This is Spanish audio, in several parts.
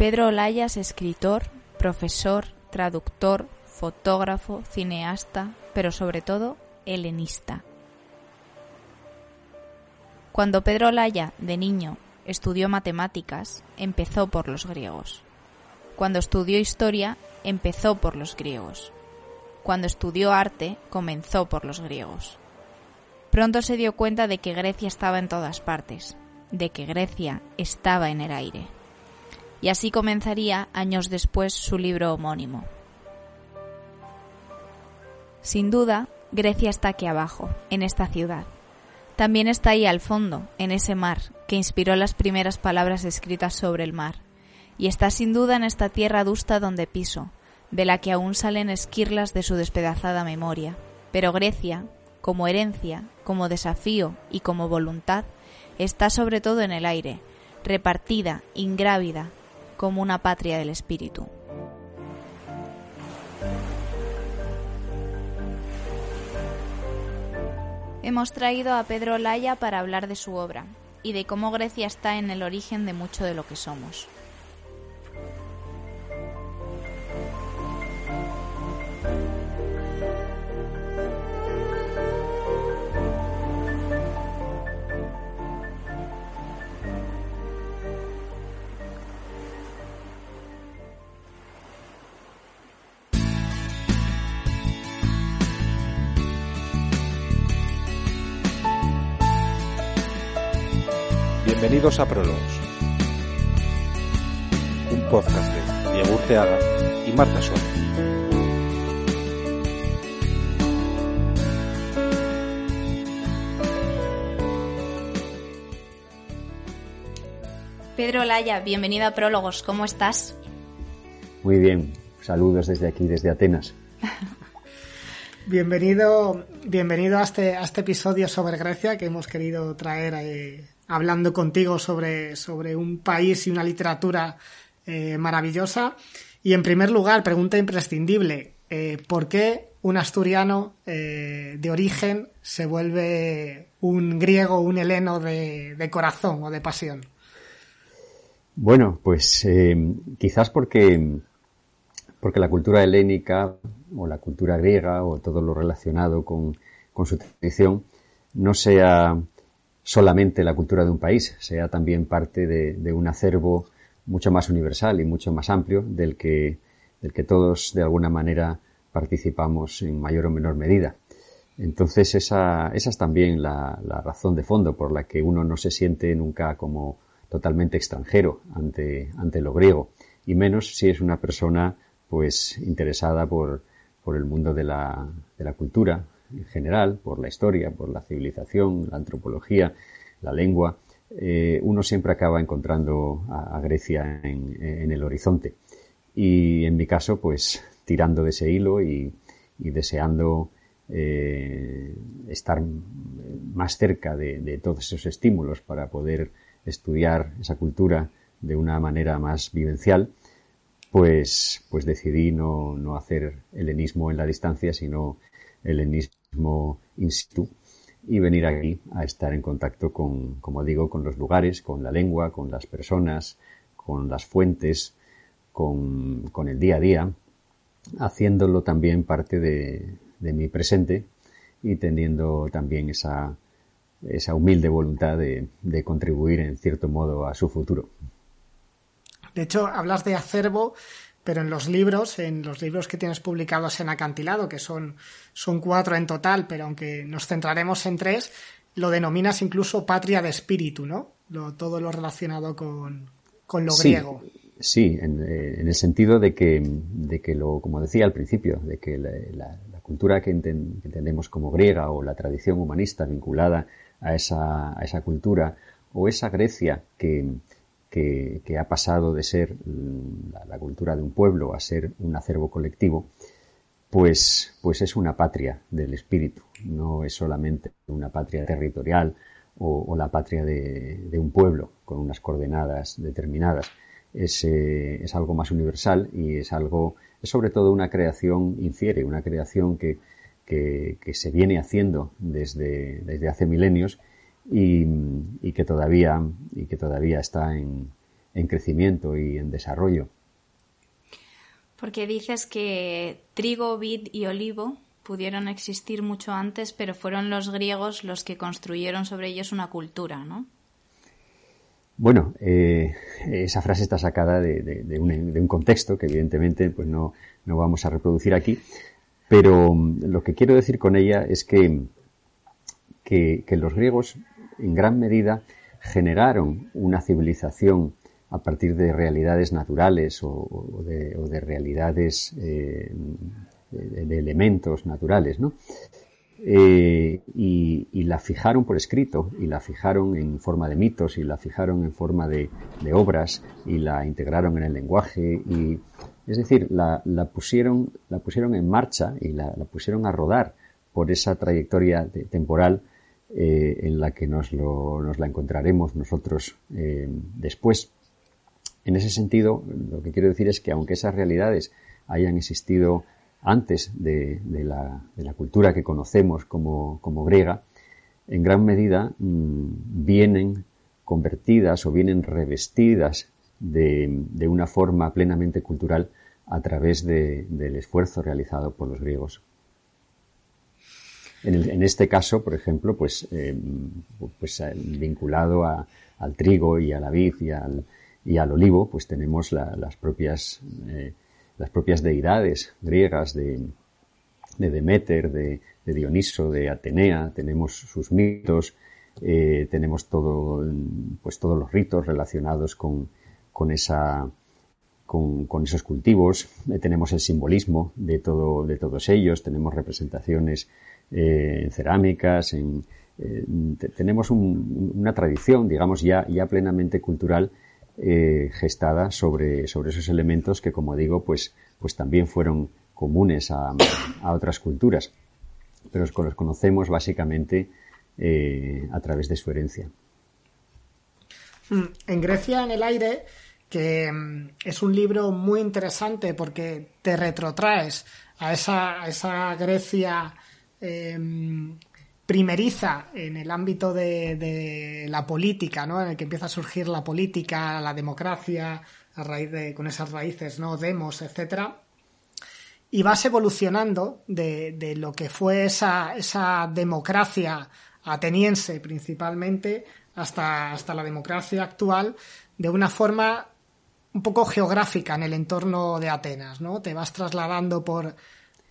Pedro Olaya es escritor, profesor, traductor, fotógrafo, cineasta, pero sobre todo helenista. Cuando Pedro Olaya, de niño, estudió matemáticas, empezó por los griegos. Cuando estudió historia, empezó por los griegos. Cuando estudió arte, comenzó por los griegos. Pronto se dio cuenta de que Grecia estaba en todas partes, de que Grecia estaba en el aire. Y así comenzaría años después su libro homónimo. Sin duda, Grecia está aquí abajo, en esta ciudad. También está ahí al fondo, en ese mar, que inspiró las primeras palabras escritas sobre el mar. Y está sin duda en esta tierra adusta donde piso, de la que aún salen esquirlas de su despedazada memoria. Pero Grecia, como herencia, como desafío y como voluntad, está sobre todo en el aire, repartida, ingrávida, como una patria del espíritu. Hemos traído a Pedro Laya para hablar de su obra y de cómo Grecia está en el origen de mucho de lo que somos. Bienvenidos a Prólogos, un podcast de Diego Urteaga y Marta Suárez. Pedro Laya, bienvenido a Prólogos, ¿cómo estás? Muy bien, saludos desde aquí, desde Atenas. Bienvenido, bienvenido a este, a este episodio sobre Grecia que hemos querido traer eh, hablando contigo sobre, sobre un país y una literatura eh, maravillosa. Y en primer lugar, pregunta imprescindible, eh, ¿por qué un asturiano eh, de origen se vuelve un griego, un heleno de, de corazón o de pasión? Bueno, pues quizás porque, porque la cultura helénica o la cultura griega o todo lo relacionado con, con su tradición no sea solamente la cultura de un país, sea también parte de, un acervo mucho más universal y mucho más amplio del que, del que todos de alguna manera participamos en mayor o menor medida. Entonces esa, esa es también la, razón de fondo por la que uno no se siente nunca como totalmente extranjero ante, ante lo griego, y menos si es una persona pues interesada por, por el mundo de la, de la cultura, en general, por la historia, por la civilización, la antropología, la lengua, eh, uno siempre acaba encontrando a, Grecia en, el horizonte. Y en mi caso, pues tirando de ese hilo y, deseando eh, estar más cerca de, todos esos estímulos para poder estudiar esa cultura de una manera más vivencial, pues, pues decidí no, no hacer helenismo en la distancia, sino helenismo in situ y venir aquí a estar en contacto con, como digo, con los lugares, con la lengua, con las personas, con las fuentes, con, el día a día, haciéndolo también parte de, mi presente y teniendo también esa, esa humilde voluntad de, contribuir en cierto modo a su futuro. De hecho, hablas de acervo pero en los libros, en los libros que tienes publicados en Acantilado, que son, son cuatro en total, pero aunque nos centraremos en tres, lo denominas incluso patria de espíritu, ¿no? Lo, todo lo relacionado con, lo griego. Sí, en, eh, en, el sentido de que, de que lo, como decía al principio, de que la, cultura que, entendemos como griega o la tradición humanista vinculada a esa, a esa cultura o esa Grecia que, que, ha pasado de ser la, cultura de un pueblo a ser un acervo colectivo, pues, pues es una patria del espíritu, no es solamente una patria territorial o, la patria de, un pueblo con unas coordenadas determinadas. Es, eh, es, algo más universal y es algo, es sobre todo una creación infiere, una creación que, que, que se viene haciendo desde, desde hace milenios y, que todavía y que todavía está en, en crecimiento y en desarrollo. Porque dices que trigo, vid y olivo pudieron existir mucho antes, pero fueron los griegos los que construyeron sobre ellos una cultura, ¿no? Bueno, eh, esa frase está sacada de, un, contexto que evidentemente pues no, no, vamos a reproducir aquí, pero mm, lo que quiero decir con ella es que, que, los griegos en gran medida generaron una civilización a partir de realidades naturales o, de, realidades eh, de, elementos naturales, ¿no? Eh, y, la fijaron por escrito, y la fijaron en forma de mitos, y la fijaron en forma de, obras, y la integraron en el lenguaje, y es decir, la, pusieron, la pusieron en marcha y la, pusieron a rodar por esa trayectoria temporal eh, en la que nos, nos, la encontraremos nosotros eh, después. En ese sentido, lo que quiero decir es que aunque esas realidades hayan existido antes de, la, cultura que conocemos como, griega, en gran medida mm, vienen convertidas o vienen revestidas de, una forma plenamente cultural a través del esfuerzo realizado por los griegos. En, este caso, por ejemplo, pues, eh, pues eh, vinculado al trigo y a la vid y al, y al olivo, pues tenemos las propias eh, las propias deidades griegas de, Demeter, de, Dioniso, de Atenea, tenemos sus mitos, eh, tenemos todo, pues todos los ritos relacionados con, con esa, con, esos cultivos, tenemos el simbolismo de todo, de todos ellos, tenemos representaciones eh, en cerámicas, en, tenemos una tradición, digamos, ya, ya plenamente cultural eh, gestada sobre, sobre esos elementos que, como digo, pues, pues también fueron comunes a, otras culturas, pero los conocemos básicamente eh, a través de su herencia. Mm, en Grecia en el aire, que mm, es un libro muy interesante porque te retrotraes a esa, esa Grecia eh, primeriza en el ámbito de, la política, ¿no? En el que empieza a surgir la política, la democracia, a raíz de, con esas raíces, ¿no? Demos, etcétera. Y vas evolucionando de, lo que fue esa, esa democracia ateniense principalmente hasta, hasta la democracia actual de una forma un poco geográfica en el entorno de Atenas, ¿no? Te vas trasladando por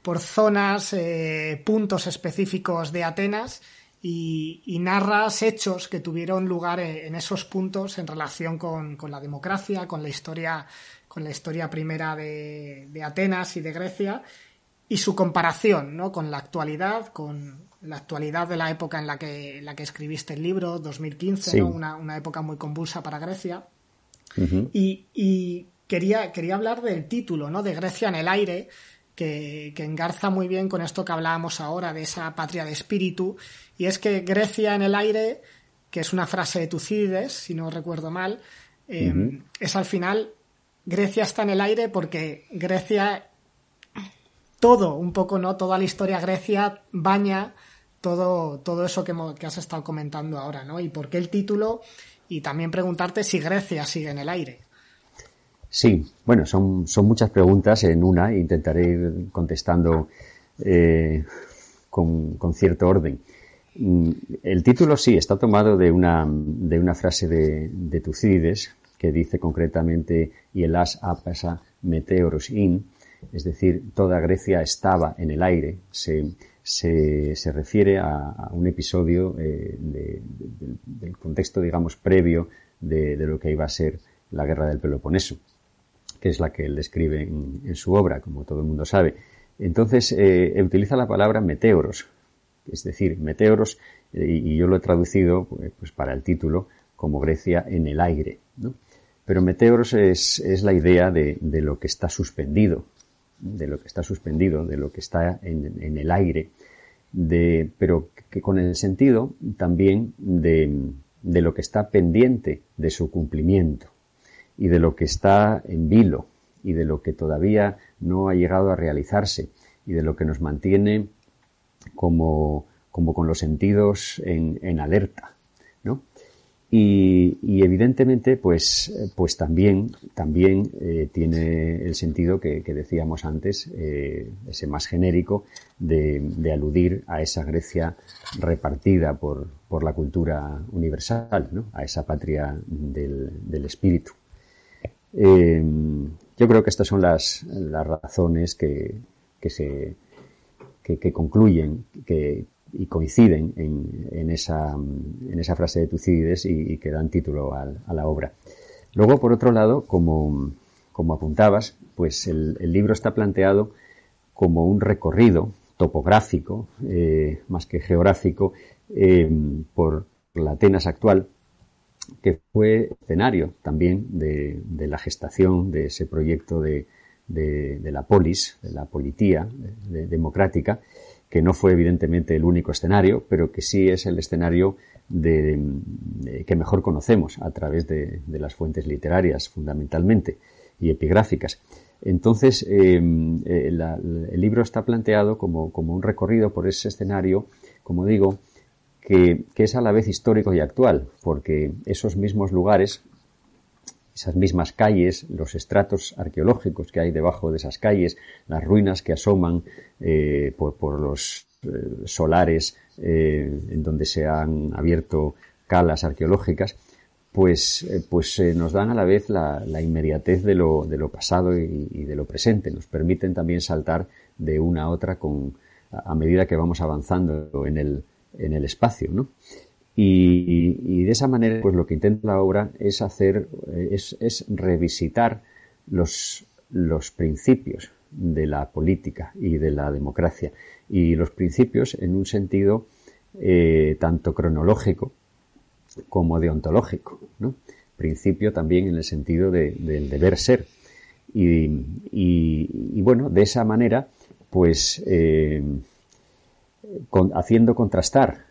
por zonas, eh, puntos específicos de Atenas y, narras hechos que tuvieron lugar en esos puntos en relación con, la democracia, con la historia, con la historia primera de, Atenas y de Grecia y su comparación ¿no? con la actualidad, con la actualidad de la época en la que, la que escribiste el libro, 2015, una, época muy convulsa para Grecia. y, quería, quería hablar del título, ¿no? De Grecia en el aire, que, engarza muy bien con esto que hablábamos ahora de esa patria de espíritu, y es que Grecia en el aire, que es una frase de Tucídides, si no recuerdo mal, eh, es al final Grecia está en el aire porque Grecia, todo, un poco, ¿no? Toda la historia Grecia baña todo, todo eso que, que has estado comentando ahora, ¿no? Y por qué el título, y también preguntarte si Grecia sigue en el aire. Sí, bueno, son, son muchas preguntas en una e intentaré ir contestando eh, con, con, cierto orden. Mm, el título sí está tomado de una, de una frase de, de Tucídides que dice concretamente y el as apasa meteoros in, es decir, toda Grecia estaba en el aire. Se, se, se refiere a, un episodio eh, del contexto, digamos, previo de, de, lo que iba a ser la guerra del Peloponeso que es la que él describe en, su obra, como todo el mundo sabe. Entonces, eh, utiliza la palabra meteoros, es decir, meteoros, eh, y yo lo he traducido pues, pues, para el título como Grecia en el aire. Pero meteoros es, la idea de, lo que está suspendido, de lo que está suspendido, de lo que está en, el aire, de, pero que con el sentido también de lo que está pendiente de su cumplimiento y de lo que está en vilo y de lo que todavía no ha llegado a realizarse y de lo que nos mantiene como, como con los sentidos en, en alerta. ¿no? Y, evidentemente, pues, pues también, también eh, tiene el sentido que, decíamos antes, eh, ese más genérico, de, aludir a esa Grecia repartida por, por la cultura universal, ¿no? a esa patria del, espíritu. Eh, yo creo que estas son las, las razones que, que se que, concluyen, que, y coinciden en, esa, en esa frase de Tucídides y, que dan título a, la obra. Luego, por otro lado, como, como apuntabas, pues el, libro está planteado como un recorrido topográfico, eh, más que geográfico, eh, por la Atenas actual, que fue escenario también de, la gestación de ese proyecto de, de, la polis, de la politía democrática, que no fue evidentemente el único escenario, pero que sí es el escenario de, que mejor conocemos a través de, las fuentes literarias fundamentalmente y epigráficas. Entonces, em, eh, el libro está planteado como, un recorrido por ese escenario, como digo, que, es a la vez histórico y actual, porque esos mismos lugares, esas mismas calles, los estratos arqueológicos que hay debajo de esas calles, las ruinas que asoman eh, por, los eh, solares eh, en donde se han abierto calas arqueológicas, pues, pues nos dan a la vez la, inmediatez de lo, de lo pasado y, de lo presente. Nos permiten también saltar de una a otra con, a medida que vamos avanzando en el, en el espacio, ¿no? Y, de esa manera, pues lo que intenta la obra es hacer, es, es revisitar los, los principios de la política y de la democracia. Y los principios en un sentido eh, tanto cronológico como deontológico. ¿no? Principio también en el sentido del deber ser. Y, bueno, de esa manera, pues eh, haciendo contrastar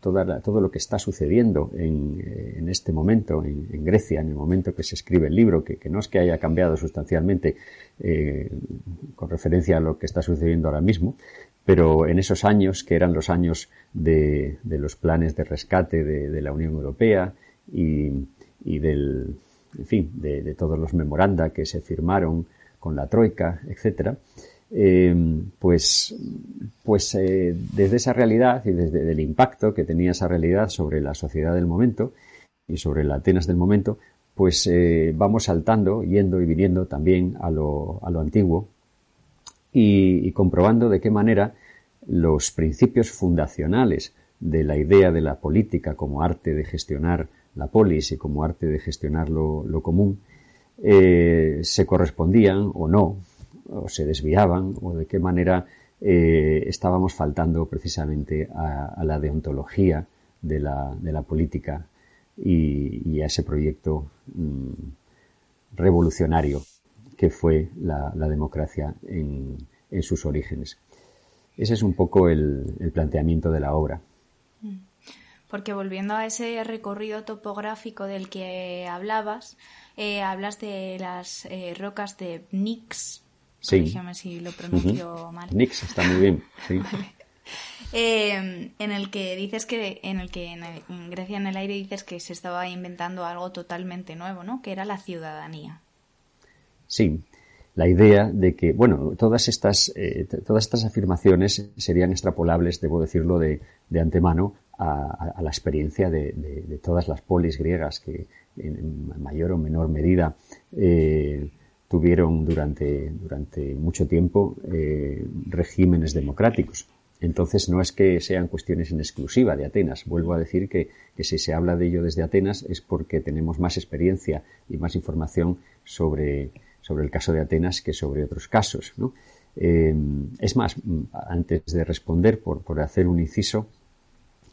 todo lo que está sucediendo en, este momento en, Grecia, en el momento que se escribe el libro, que, no es que haya cambiado sustancialmente eh, con referencia a lo que está sucediendo ahora mismo, pero en esos años, que eran los años de, los planes de rescate de, la Unión Europea y, del, en fin, de, todos los memoranda que se firmaron con la Troika, etcétera, eh, pues, pues eh, desde esa realidad y desde el impacto que tenía esa realidad sobre la sociedad del momento y sobre la Atenas del momento, pues eh, vamos saltando, yendo y viniendo también a lo, a lo antiguo y, comprobando de qué manera los principios fundacionales de la idea de la política como arte de gestionar la polis y como arte de gestionar lo, común se correspondían o no o se desviaban o de qué manera eh, estábamos faltando precisamente a, la deontología de la, de la política y, a ese proyecto mm, revolucionario que fue la, democracia en, sus orígenes. Ese es un poco el, planteamiento de la obra. Mm. Porque volviendo a ese recorrido topográfico del que hablabas, eh, hablas de las eh, rocas de Nix, Sí. si lo pronuncio mal. Nix está muy bien, sí. Eh, en el que dices que en el que en, Grecia en el aire dices que se estaba inventando algo totalmente nuevo, ¿no? Que era la ciudadanía. Sí, la idea de que, bueno, todas estas, eh, todas estas afirmaciones serían extrapolables, debo decirlo de, de antemano, a, la experiencia de, todas las polis griegas que en, mayor o menor medida eh, tuvieron durante, durante mucho tiempo eh, regímenes democráticos. Entonces no es que sean cuestiones en exclusiva de Atenas. Vuelvo a decir que, si se habla de ello desde Atenas es porque tenemos más experiencia y más información sobre, sobre el caso de Atenas que sobre otros casos. Eh, es más, antes de responder, por, por hacer un inciso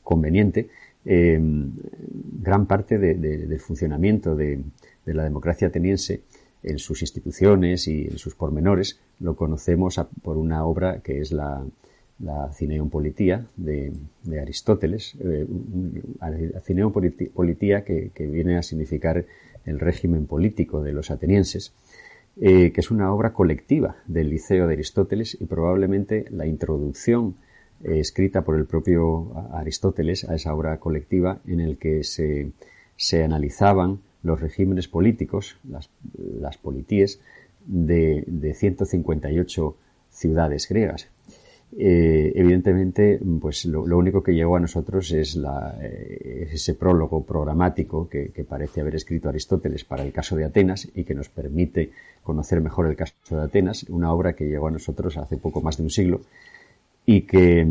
conveniente, eh, gran parte del funcionamiento de, de la democracia ateniense en sus instituciones y en sus pormenores, lo conocemos por una obra que es la, la Cineon Politía de, Aristóteles, eh, Cineon Politía que, viene a significar el régimen político de los atenienses, eh, que es una obra colectiva del Liceo de Aristóteles y probablemente la introducción eh, escrita por el propio Aristóteles, a esa obra colectiva, en el que se, se analizaban los regímenes políticos, las, las politíes, de, de 158 ciudades griegas. Eh, evidentemente, pues lo, único que llegó a nosotros es, la, eh, ese prólogo programático que, parece haber escrito Aristóteles para el caso de Atenas y que nos permite conocer mejor el caso de Atenas, una obra que llegó a nosotros hace poco más de un siglo y que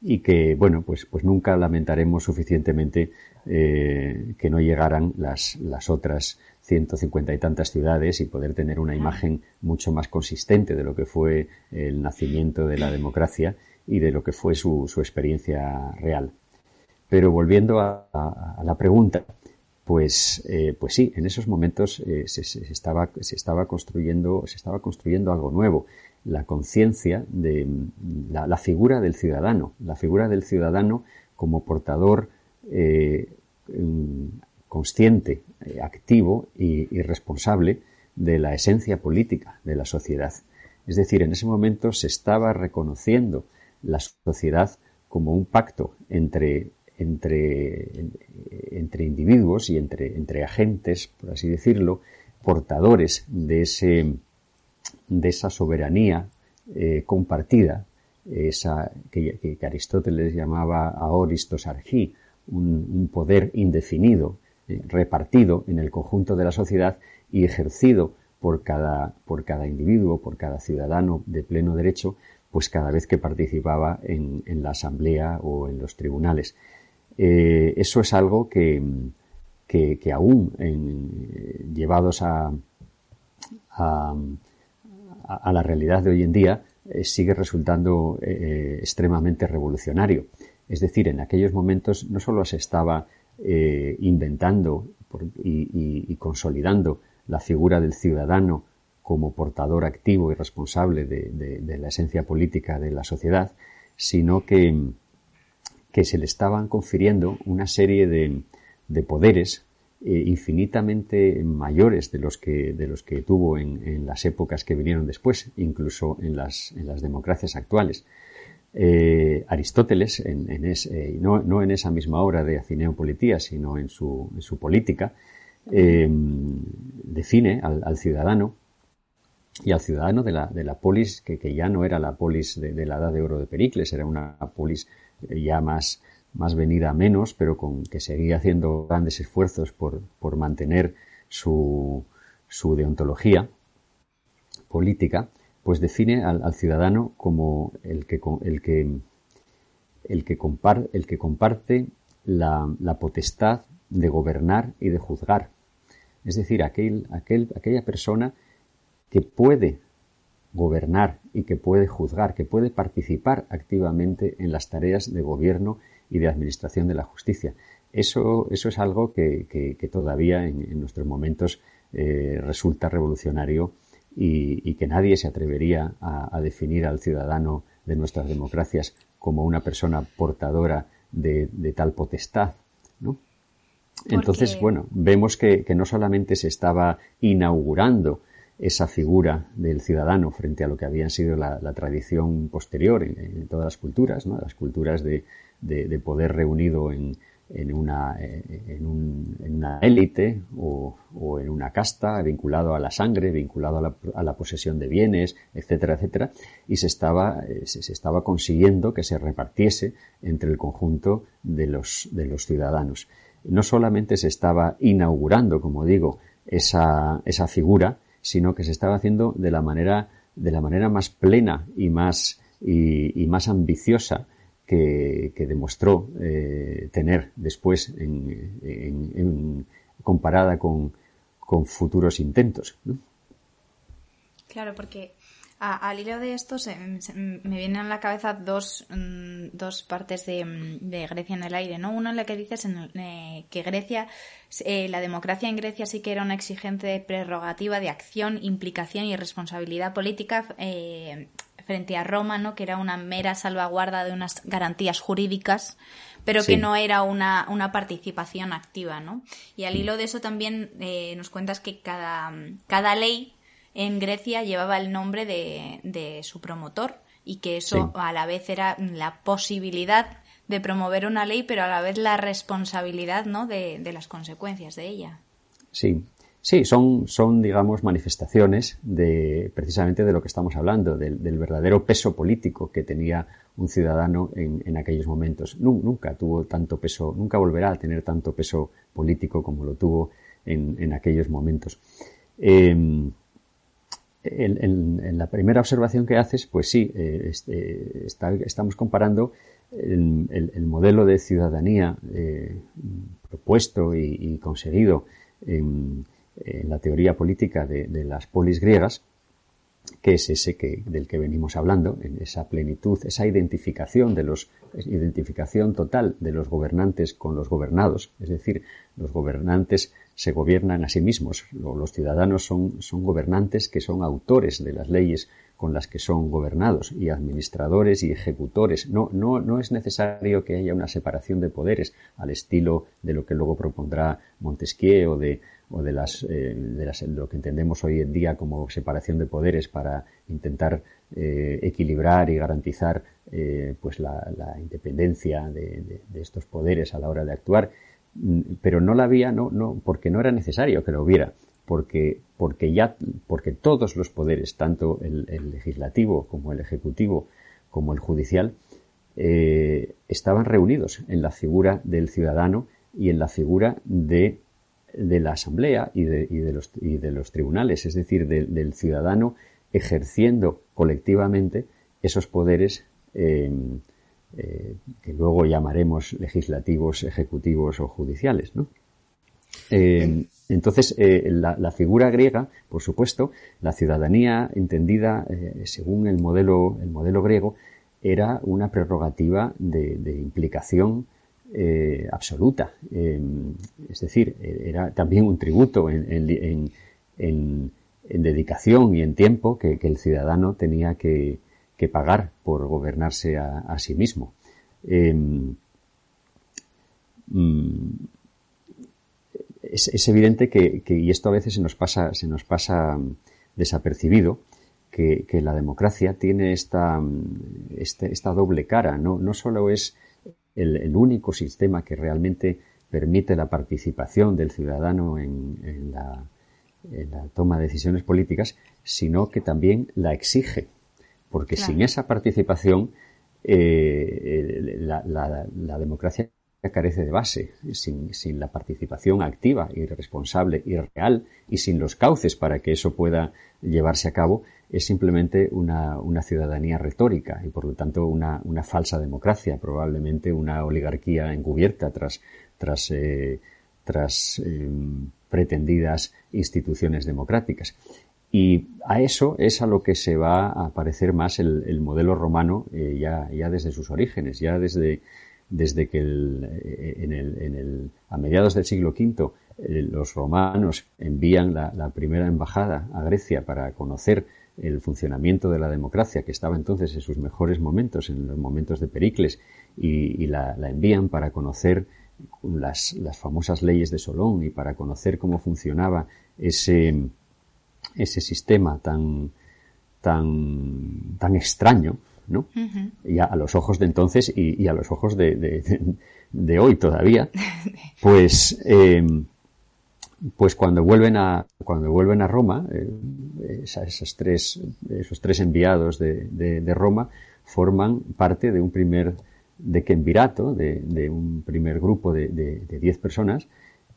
y que bueno pues pues nunca lamentaremos suficientemente eh, que no llegaran las las otras 150 y tantas ciudades y poder tener una imagen mucho más consistente de lo que fue el nacimiento de la democracia y de lo que fue su, su experiencia real. Pero volviendo a, la pregunta, pues, eh, pues sí, en esos momentos eh, se, estaba, se, estaba construyendo, se estaba construyendo algo nuevo, la conciencia de la, la, figura del ciudadano, la figura del ciudadano como portador eh, consciente, eh, activo y, responsable de la esencia política de la sociedad. Es decir, en ese momento se estaba reconociendo la sociedad como un pacto entre, entre, entre individuos y entre, entre agentes, por así decirlo, portadores de, ese, de esa soberanía eh, compartida, esa que, Aristóteles llamaba aoristos un poder indefinido eh, repartido en el conjunto de la sociedad y ejercido por cada, por cada individuo, por cada ciudadano de pleno derecho, pues cada vez que participaba en, la asamblea o en los tribunales. Eh, eso es algo que, que, aún en, llevados a, a, la realidad de hoy en día eh, sigue resultando extremadamente revolucionario. Es decir, en aquellos momentos no solo se estaba eh, inventando y, consolidando la figura del ciudadano como portador activo y responsable de, la esencia política de la sociedad, sino que, se le estaban confiriendo una serie de, poderes eh, infinitamente mayores de los que, de los que tuvo en, las épocas que vinieron después, incluso en las democracias actuales. Eh, Aristóteles, en, eh, no, en esa misma obra de Acineo Politía, sino en su, en su política, eh, define al, ciudadano y al ciudadano de la, de la polis, que, ya no era la polis de, la edad de oro de Pericles, era una polis ya más, más venida a menos, pero con que seguía haciendo grandes esfuerzos por, por mantener su, su deontología política, pues define al, ciudadano como el que, el que, el que, el que comparte la, potestad de gobernar y de juzgar. Es decir, aquel, aquel, aquella persona que puede gobernar y que puede juzgar, que puede participar activamente en las tareas de gobierno y de administración de la justicia. Eso, eso es algo que, todavía en, nuestros momentos eh, resulta revolucionario y, que nadie se atrevería a, definir al ciudadano de nuestras democracias como una persona portadora de, tal potestad, ¿no? Entonces, bueno, vemos que, no solamente se estaba inaugurando esa figura del ciudadano frente a lo que había sido la, tradición posterior en, todas las culturas, ¿no? las culturas de poder reunido en, en una, en, un, en una élite o, o, en una casta, vinculado a la sangre, vinculado a la, a la posesión de bienes, etcétera, etcétera, y se estaba, eh, se, se, estaba consiguiendo que se repartiese entre el conjunto de los, de los ciudadanos. No solamente se estaba inaugurando, como digo, esa, esa figura, sino que se estaba haciendo de la manera, de la manera más plena y más, y más ambiciosa que, demostró eh, tener después en, comparada con, futuros intentos. Claro, porque al hilo de esto me vienen a la cabeza dos, mm, dos partes de, Grecia en el aire, ¿no? Una en la que dices eh, que Grecia, eh, la democracia en Grecia sí que era una exigente prerrogativa de acción, implicación y responsabilidad política frente a Roma, ¿no? que era una mera salvaguarda de unas garantías jurídicas, pero que no era una, una, participación activa. ¿no? Y al hilo de eso también eh, nos cuentas que cada, cada ley en Grecia llevaba el nombre de, de su promotor y que eso a la vez era la posibilidad de promover una ley, pero a la vez la responsabilidad ¿no? de, de las consecuencias de ella. Sí, Sí, son, son, digamos, manifestaciones de precisamente de lo que estamos hablando, del, verdadero peso político que tenía un ciudadano en, en aquellos momentos. nunca tuvo tanto peso, nunca volverá a tener tanto peso político como lo tuvo en, en aquellos momentos. Em, en, la primera observación que haces, pues sí, eh, este, estamos comparando el, modelo de ciudadanía eh, propuesto y, conseguido en, la teoría política de, las polis griegas, que es ese que, del que venimos hablando, en esa plenitud, esa identificación de los, identificación total de los gobernantes con los gobernados, es decir, los gobernantes se gobiernan a sí mismos. Los ciudadanos son, son gobernantes que son autores de las leyes con las que son gobernados y administradores y ejecutores. No, no, no es necesario que haya una separación de poderes al estilo de lo que luego propondrá Montesquieu o de, o de las, eh, de las, lo que entendemos hoy en día como separación de poderes para intentar eh, equilibrar y garantizar eh, pues la, independencia de, de, estos poderes a la hora de actuar Mm, pero no la había, no, no, porque no era necesario que lo hubiera, porque, porque ya, porque todos los poderes, tanto el, legislativo como el ejecutivo como el judicial, eh, estaban reunidos en la figura del ciudadano y en la figura de, de la asamblea y de, y de, los, y de los tribunales, es decir, del ciudadano ejerciendo colectivamente esos poderes eh, eh, que luego llamaremos legislativos, ejecutivos o judiciales, ¿no? Eh, entonces, eh, la, figura griega, por supuesto, la ciudadanía entendida según el modelo, el modelo griego, era una prerrogativa de, implicación absoluta. es decir, era también un tributo en, dedicación y en tiempo que el ciudadano tenía que, que pagar por gobernarse a, sí mismo. Em, mm, es, evidente que, y esto a veces se nos pasa, se nos pasa desapercibido, que, la democracia tiene esta, este, esta doble cara. No, no solo es el, único sistema que realmente permite la participación del ciudadano en, la, en la toma de decisiones políticas, sino que también la exige porque sin esa participación eh, la, democracia carece de base, sin, la participación activa y responsable y real y sin los cauces para que eso pueda llevarse a cabo, es simplemente una, ciudadanía retórica y por lo tanto una, falsa democracia, probablemente una oligarquía encubierta tras, tras, eh, tras em, pretendidas instituciones democráticas. Y a eso es a lo que se va a parecer más el, modelo romano eh, ya, ya desde sus orígenes, ya desde, desde que eh, en el, en el, a mediados del siglo V eh, los romanos envían la, primera embajada a Grecia para conocer el funcionamiento de la democracia, que estaba entonces en sus mejores momentos, en los momentos de Pericles, y, la, envían para conocer las, las famosas leyes de Solón y para conocer cómo funcionaba ese, ese sistema tan, tan, tan extraño, ¿no? Y a, los ojos de entonces y, a los ojos de, de, hoy todavía, pues, eh, pues cuando vuelven a, cuando vuelven a Roma, eh, esas, tres, esos tres enviados de, de, Roma forman parte de un primer dequenvirato, de, de un primer grupo de, de, diez personas,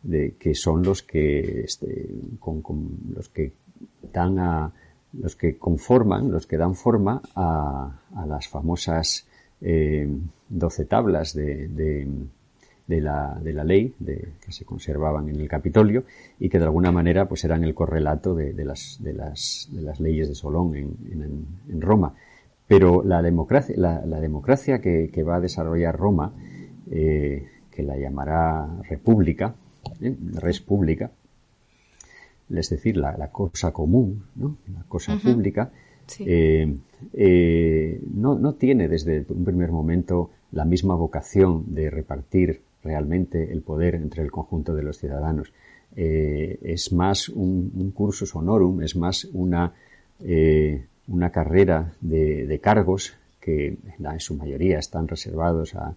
de, que son los que, este, con, con, los que dan a los que conforman, los que dan forma a, a las famosas eh, doce tablas de, de, la, de la ley de, que se conservaban en el Capitolio y que de alguna manera pues eran el correlato de, las, las, las leyes de Solón en, en, en Roma. Pero la democracia, la, democracia que, va a desarrollar Roma, eh, que la llamará república, ¿eh? Es decir, la, cosa común, ¿no? la cosa pública, eh, eh, no, no, tiene desde un primer momento la misma vocación de repartir realmente el poder entre el conjunto de los ciudadanos. Eh, es más un, cursus honorum, es más una, una carrera de, cargos que en su mayoría están reservados a,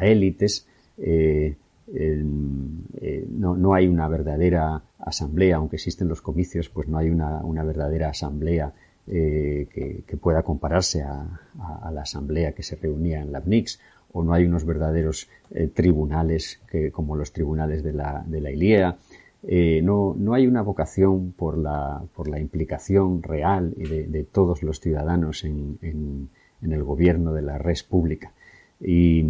élites, eh, no, no, hay una verdadera asamblea, aunque existen los comicios, pues no hay una, una verdadera asamblea eh, que, pueda compararse a, la asamblea que se reunía en la PNIX, o no hay unos verdaderos eh, tribunales que, como los tribunales de la, de la ILIEA. Eh, no, no, hay una vocación por la, por la implicación real y de, todos los ciudadanos en, en, el gobierno de la red pública. Y,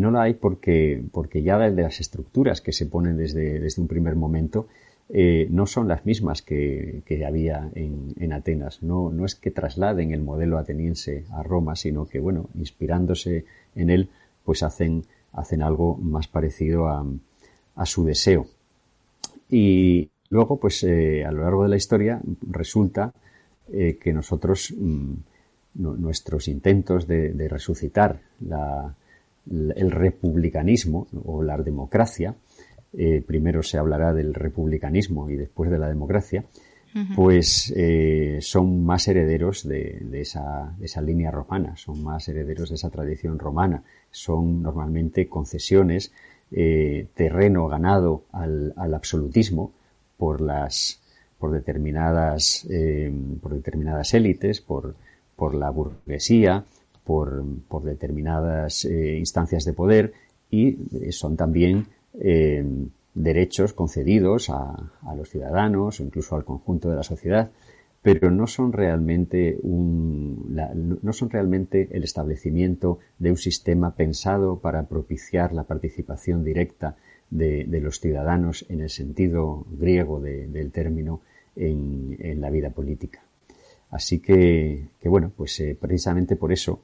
no la hay porque, porque ya desde las estructuras que se ponen desde, desde un primer momento eh, no son las mismas que, había en, Atenas. No, no, es que trasladen el modelo ateniense a Roma, sino que, bueno, inspirándose en él, pues hacen, hacen algo más parecido a, su deseo. Y luego, pues eh, a lo largo de la historia resulta eh, que nosotros, mm, nuestros intentos de, resucitar el republicanismo o la democracia, eh, primero se hablará del republicanismo y después de la democracia, pues eh, son más herederos de, esa, línea romana, son más herederos de esa tradición romana, son normalmente concesiones, eh, terreno ganado al, absolutismo por las por determinadas por determinadas élites, por, por la burguesía, por, por determinadas instancias de poder y son también eh, derechos concedidos a, los ciudadanos o incluso al conjunto de la sociedad, pero no son realmente un, no son realmente el establecimiento de un sistema pensado para propiciar la participación directa de, los ciudadanos en el sentido griego del término en, la vida política. Así que, bueno, pues eh, precisamente por eso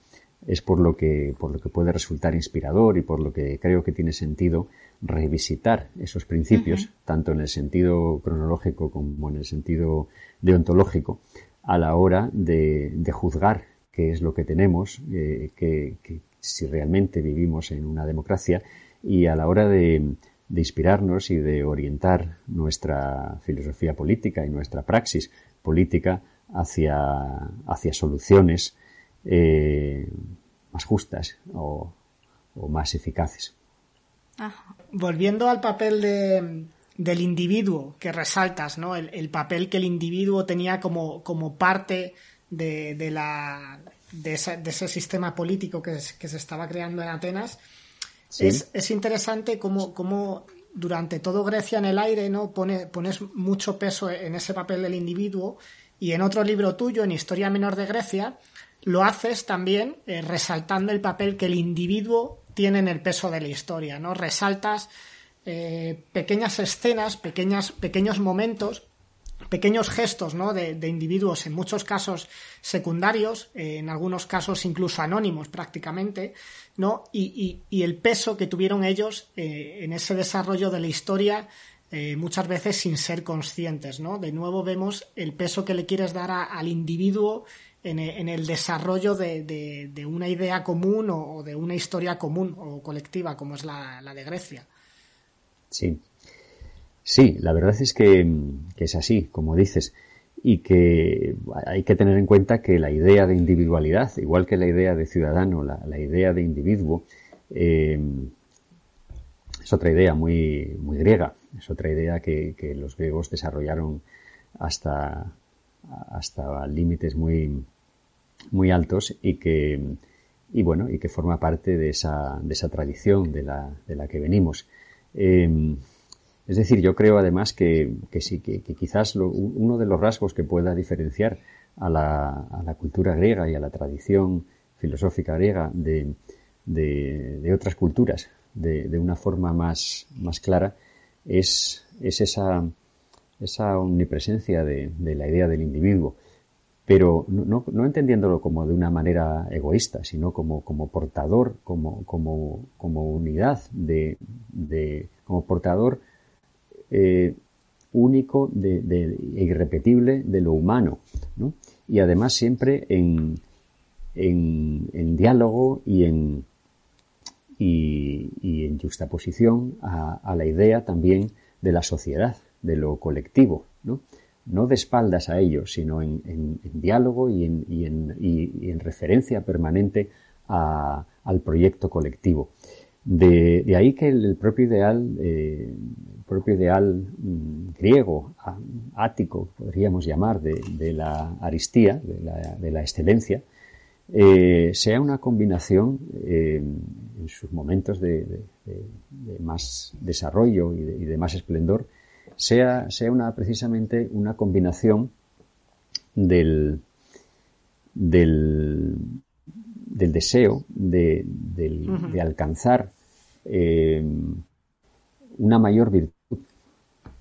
es por lo que por lo que puede resultar inspirador y por lo que creo que tiene sentido revisitar esos principios, tanto en el sentido cronológico como en el sentido deontológico, a la hora de, juzgar qué es lo que tenemos, eh, que, si realmente vivimos en una democracia, y a la hora de, inspirarnos y de orientar nuestra filosofía política y nuestra praxis política hacia, hacia soluciones eh, más justas o más eficaces. Volviendo al papel de, del individuo que resaltas, ¿no? El, papel que el individuo tenía como, como parte de, de la, de, ese sistema político que, que, se estaba creando en Atenas. Es, es, interesante cómo, cómo, durante todo Grecia en el aire no Pone, pones mucho peso en ese papel del individuo y en otro libro tuyo, en Historia Menor de Grecia, lo haces también eh, resaltando el papel que el individuo tienen el peso de la historia, ¿no? Resaltas eh, pequeñas escenas, pequeñas, pequeños momentos, pequeños gestos, ¿no? De, individuos, en muchos casos secundarios, eh, en algunos casos incluso anónimos prácticamente, ¿no? Y, el peso que tuvieron ellos en ese desarrollo de la historia muchas veces sin ser conscientes, ¿no? De nuevo vemos el peso que le quieres dar al individuo en, el desarrollo de, una idea común o, de una historia común o colectiva, como es la, de Grecia. Sí. Sí, la verdad es que, es así, como dices, y que hay que tener en cuenta que la idea de individualidad, igual que la idea de ciudadano, la, idea de individuo, eh, es otra idea muy griega, es otra idea que, los griegos desarrollaron hasta, hasta límites muy, muy altos y que, y bueno, y que forma parte de esa, de esa tradición de la, de la que venimos. Em, es decir, yo creo además que, que sí, que, quizás uno de los rasgos que pueda diferenciar a la, a la, cultura griega y a la tradición filosófica griega de, de, otras culturas de, de, una forma más, más clara es, es esa, esa omnipresencia de, la idea del individuo, pero no, entendiéndolo como de una manera egoísta, sino como, como portador, como, como, como unidad, de, de, como portador eh, único de, irrepetible de lo humano, ¿no? y además siempre en, en, en diálogo y en, y, en juxtaposición a, a la idea también de la sociedad, de lo colectivo, ¿no? no de espaldas a ellos, sino en, diálogo y en, referencia permanente al proyecto colectivo. De, ahí que el, propio ideal, eh, propio ideal mm, griego, ático, podríamos llamar, de, la aristía, de la, excelencia, eh, sea una combinación eh, en sus momentos de, más desarrollo y de, más esplendor, sea, sea una, precisamente una combinación del, del, del deseo de, alcanzar eh, una mayor virtud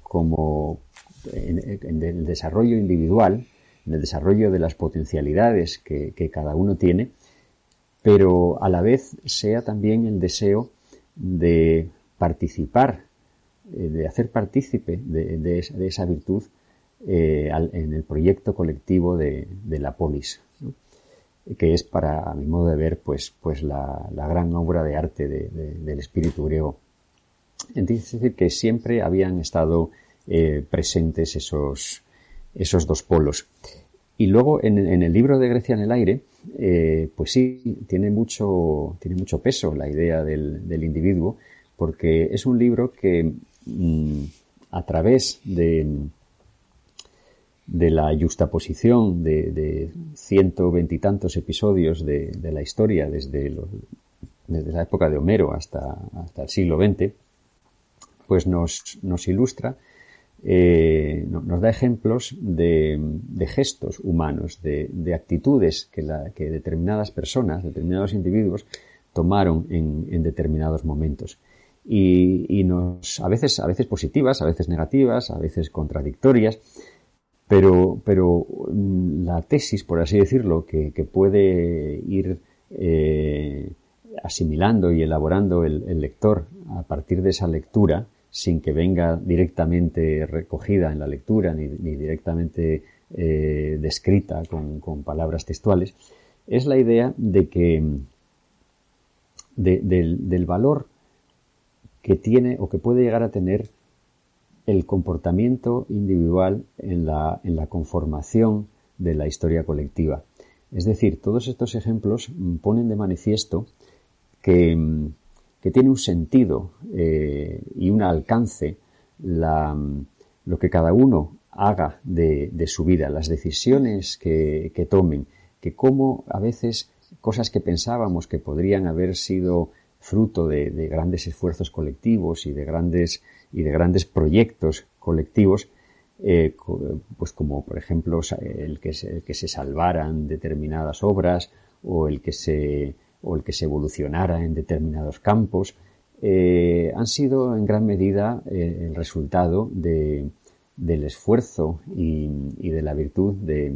como en, el desarrollo individual, en el desarrollo de las potencialidades que, cada uno tiene, pero a la vez sea también el deseo de participar, eh, de hacer partícipe de, esa virtud eh, en el proyecto colectivo de, la polis que es para mi modo de ver pues, pues la, gran obra de arte del espíritu griego. Es decir, que siempre habían estado eh, presentes esos, esos dos polos. Y luego en, el libro de Grecia en el aire, eh, pues sí, tiene mucho, tiene mucho peso la idea del, individuo, porque es un libro que mm, a través de, de la justaposición de, de ciento veintitantos episodios de, la historia desde, desde la época de Homero hasta, hasta el siglo XX, pues nos, nos ilustra, eh, nos da ejemplos de, gestos humanos, de, actitudes que, determinadas personas, determinados individuos tomaron en, determinados momentos. Y, nos, a veces, positivas, a veces negativas, a veces contradictorias, pero, pero mm, la tesis, por así decirlo, que, puede ir eh, asimilando y elaborando el, lector a partir de esa lectura, sin que venga directamente recogida en la lectura ni, directamente eh, descrita con, palabras textuales, es la idea de que del valor que tiene o que puede llegar a tener el comportamiento individual en la, en la conformación de la historia colectiva. Es decir, todos estos ejemplos ponen de manifiesto que, que tiene un sentido eh, y un alcance lo que cada uno haga de, su vida, las decisiones que, tomen, que como a veces cosas que pensábamos que podrían haber sido fruto de, de grandes esfuerzos colectivos y de grandes y de grandes proyectos colectivos, eh, pues como por ejemplo el que se salvaran determinadas obras o el que se, o el que se evolucionara en determinados campos, eh, han sido en gran medida eh, el resultado de, del esfuerzo y, de la virtud de,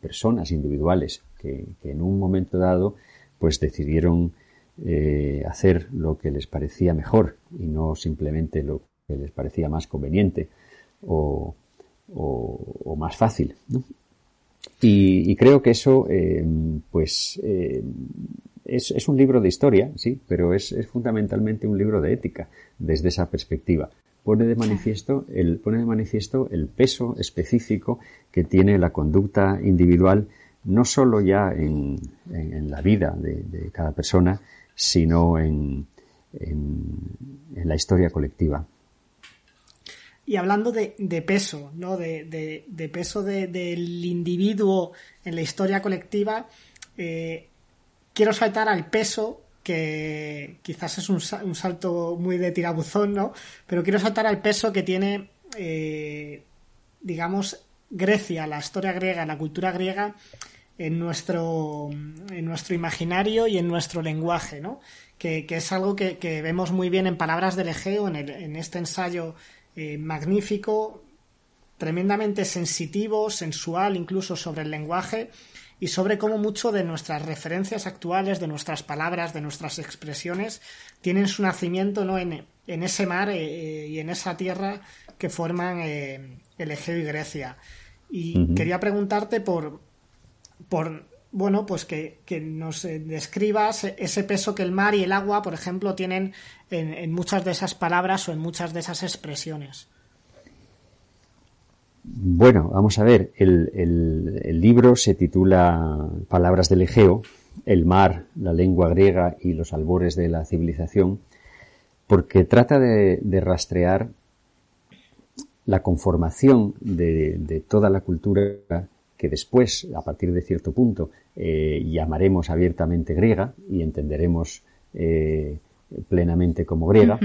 personas individuales que, en un momento dado pues decidieron hacer lo que les parecía mejor y no simplemente lo que les parecía más conveniente o, más fácil. Y, creo que eso, eh, pues, eh, es, un libro de historia, sí, pero es, fundamentalmente un libro de ética desde esa perspectiva. Pone de manifiesto el, pone de manifiesto el peso específico que tiene la conducta individual, no solo ya en, la vida de, cada persona, sino en, en la historia colectiva. Y hablando de, peso, ¿no? De, peso del individuo en la historia colectiva, eh, quiero saltar al peso, que quizás es un, salto muy de tirabuzón, ¿no? Pero quiero saltar al peso que tiene, eh, digamos, Grecia, la historia griega, la cultura griega, en nuestro, en nuestro imaginario y en nuestro lenguaje, ¿no? Que, es algo que, vemos muy bien en Palabras del Egeo, en, este ensayo eh, magnífico, tremendamente sensitivo, sensual incluso sobre el lenguaje y sobre cómo mucho de nuestras referencias actuales, de nuestras palabras, de nuestras expresiones, tienen su nacimiento ¿no? en, ese mar eh, y en esa tierra que forman eh, el Egeo y Grecia. Y quería preguntarte por, por bueno, pues que, nos describas ese peso que el mar y el agua, por ejemplo, tienen en, muchas de esas palabras o en muchas de esas expresiones. Bueno, vamos a ver, el, libro se titula Palabras del Egeo, el mar, la lengua griega y los albores de la civilización, porque trata de, rastrear la conformación de, toda la cultura que después, a partir de cierto punto, eh, llamaremos abiertamente griega y entenderemos eh, plenamente como griega,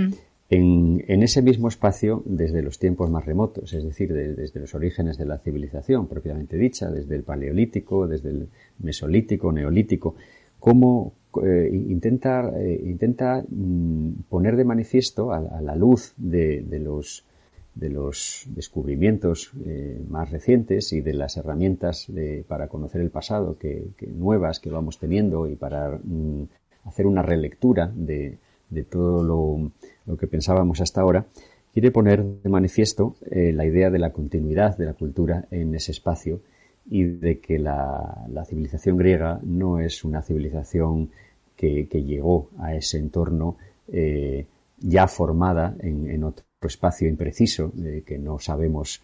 en, ese mismo espacio desde los tiempos más remotos, es decir, desde los orígenes de la civilización propiamente dicha, desde el paleolítico, desde el mesolítico, neolítico, cómo eh, intenta, eh, intenta mm, poner de manifiesto a, la luz de, los de los descubrimientos eh, más recientes y de las herramientas para conocer el pasado que, nuevas que vamos teniendo y para mm, hacer una relectura de, de todo lo, lo que pensábamos hasta ahora, quiere poner de manifiesto eh, la idea de la continuidad de la cultura en ese espacio y de que la, civilización griega no es una civilización que, llegó a ese entorno eh, ya formada en, otro espacio impreciso, eh, que no sabemos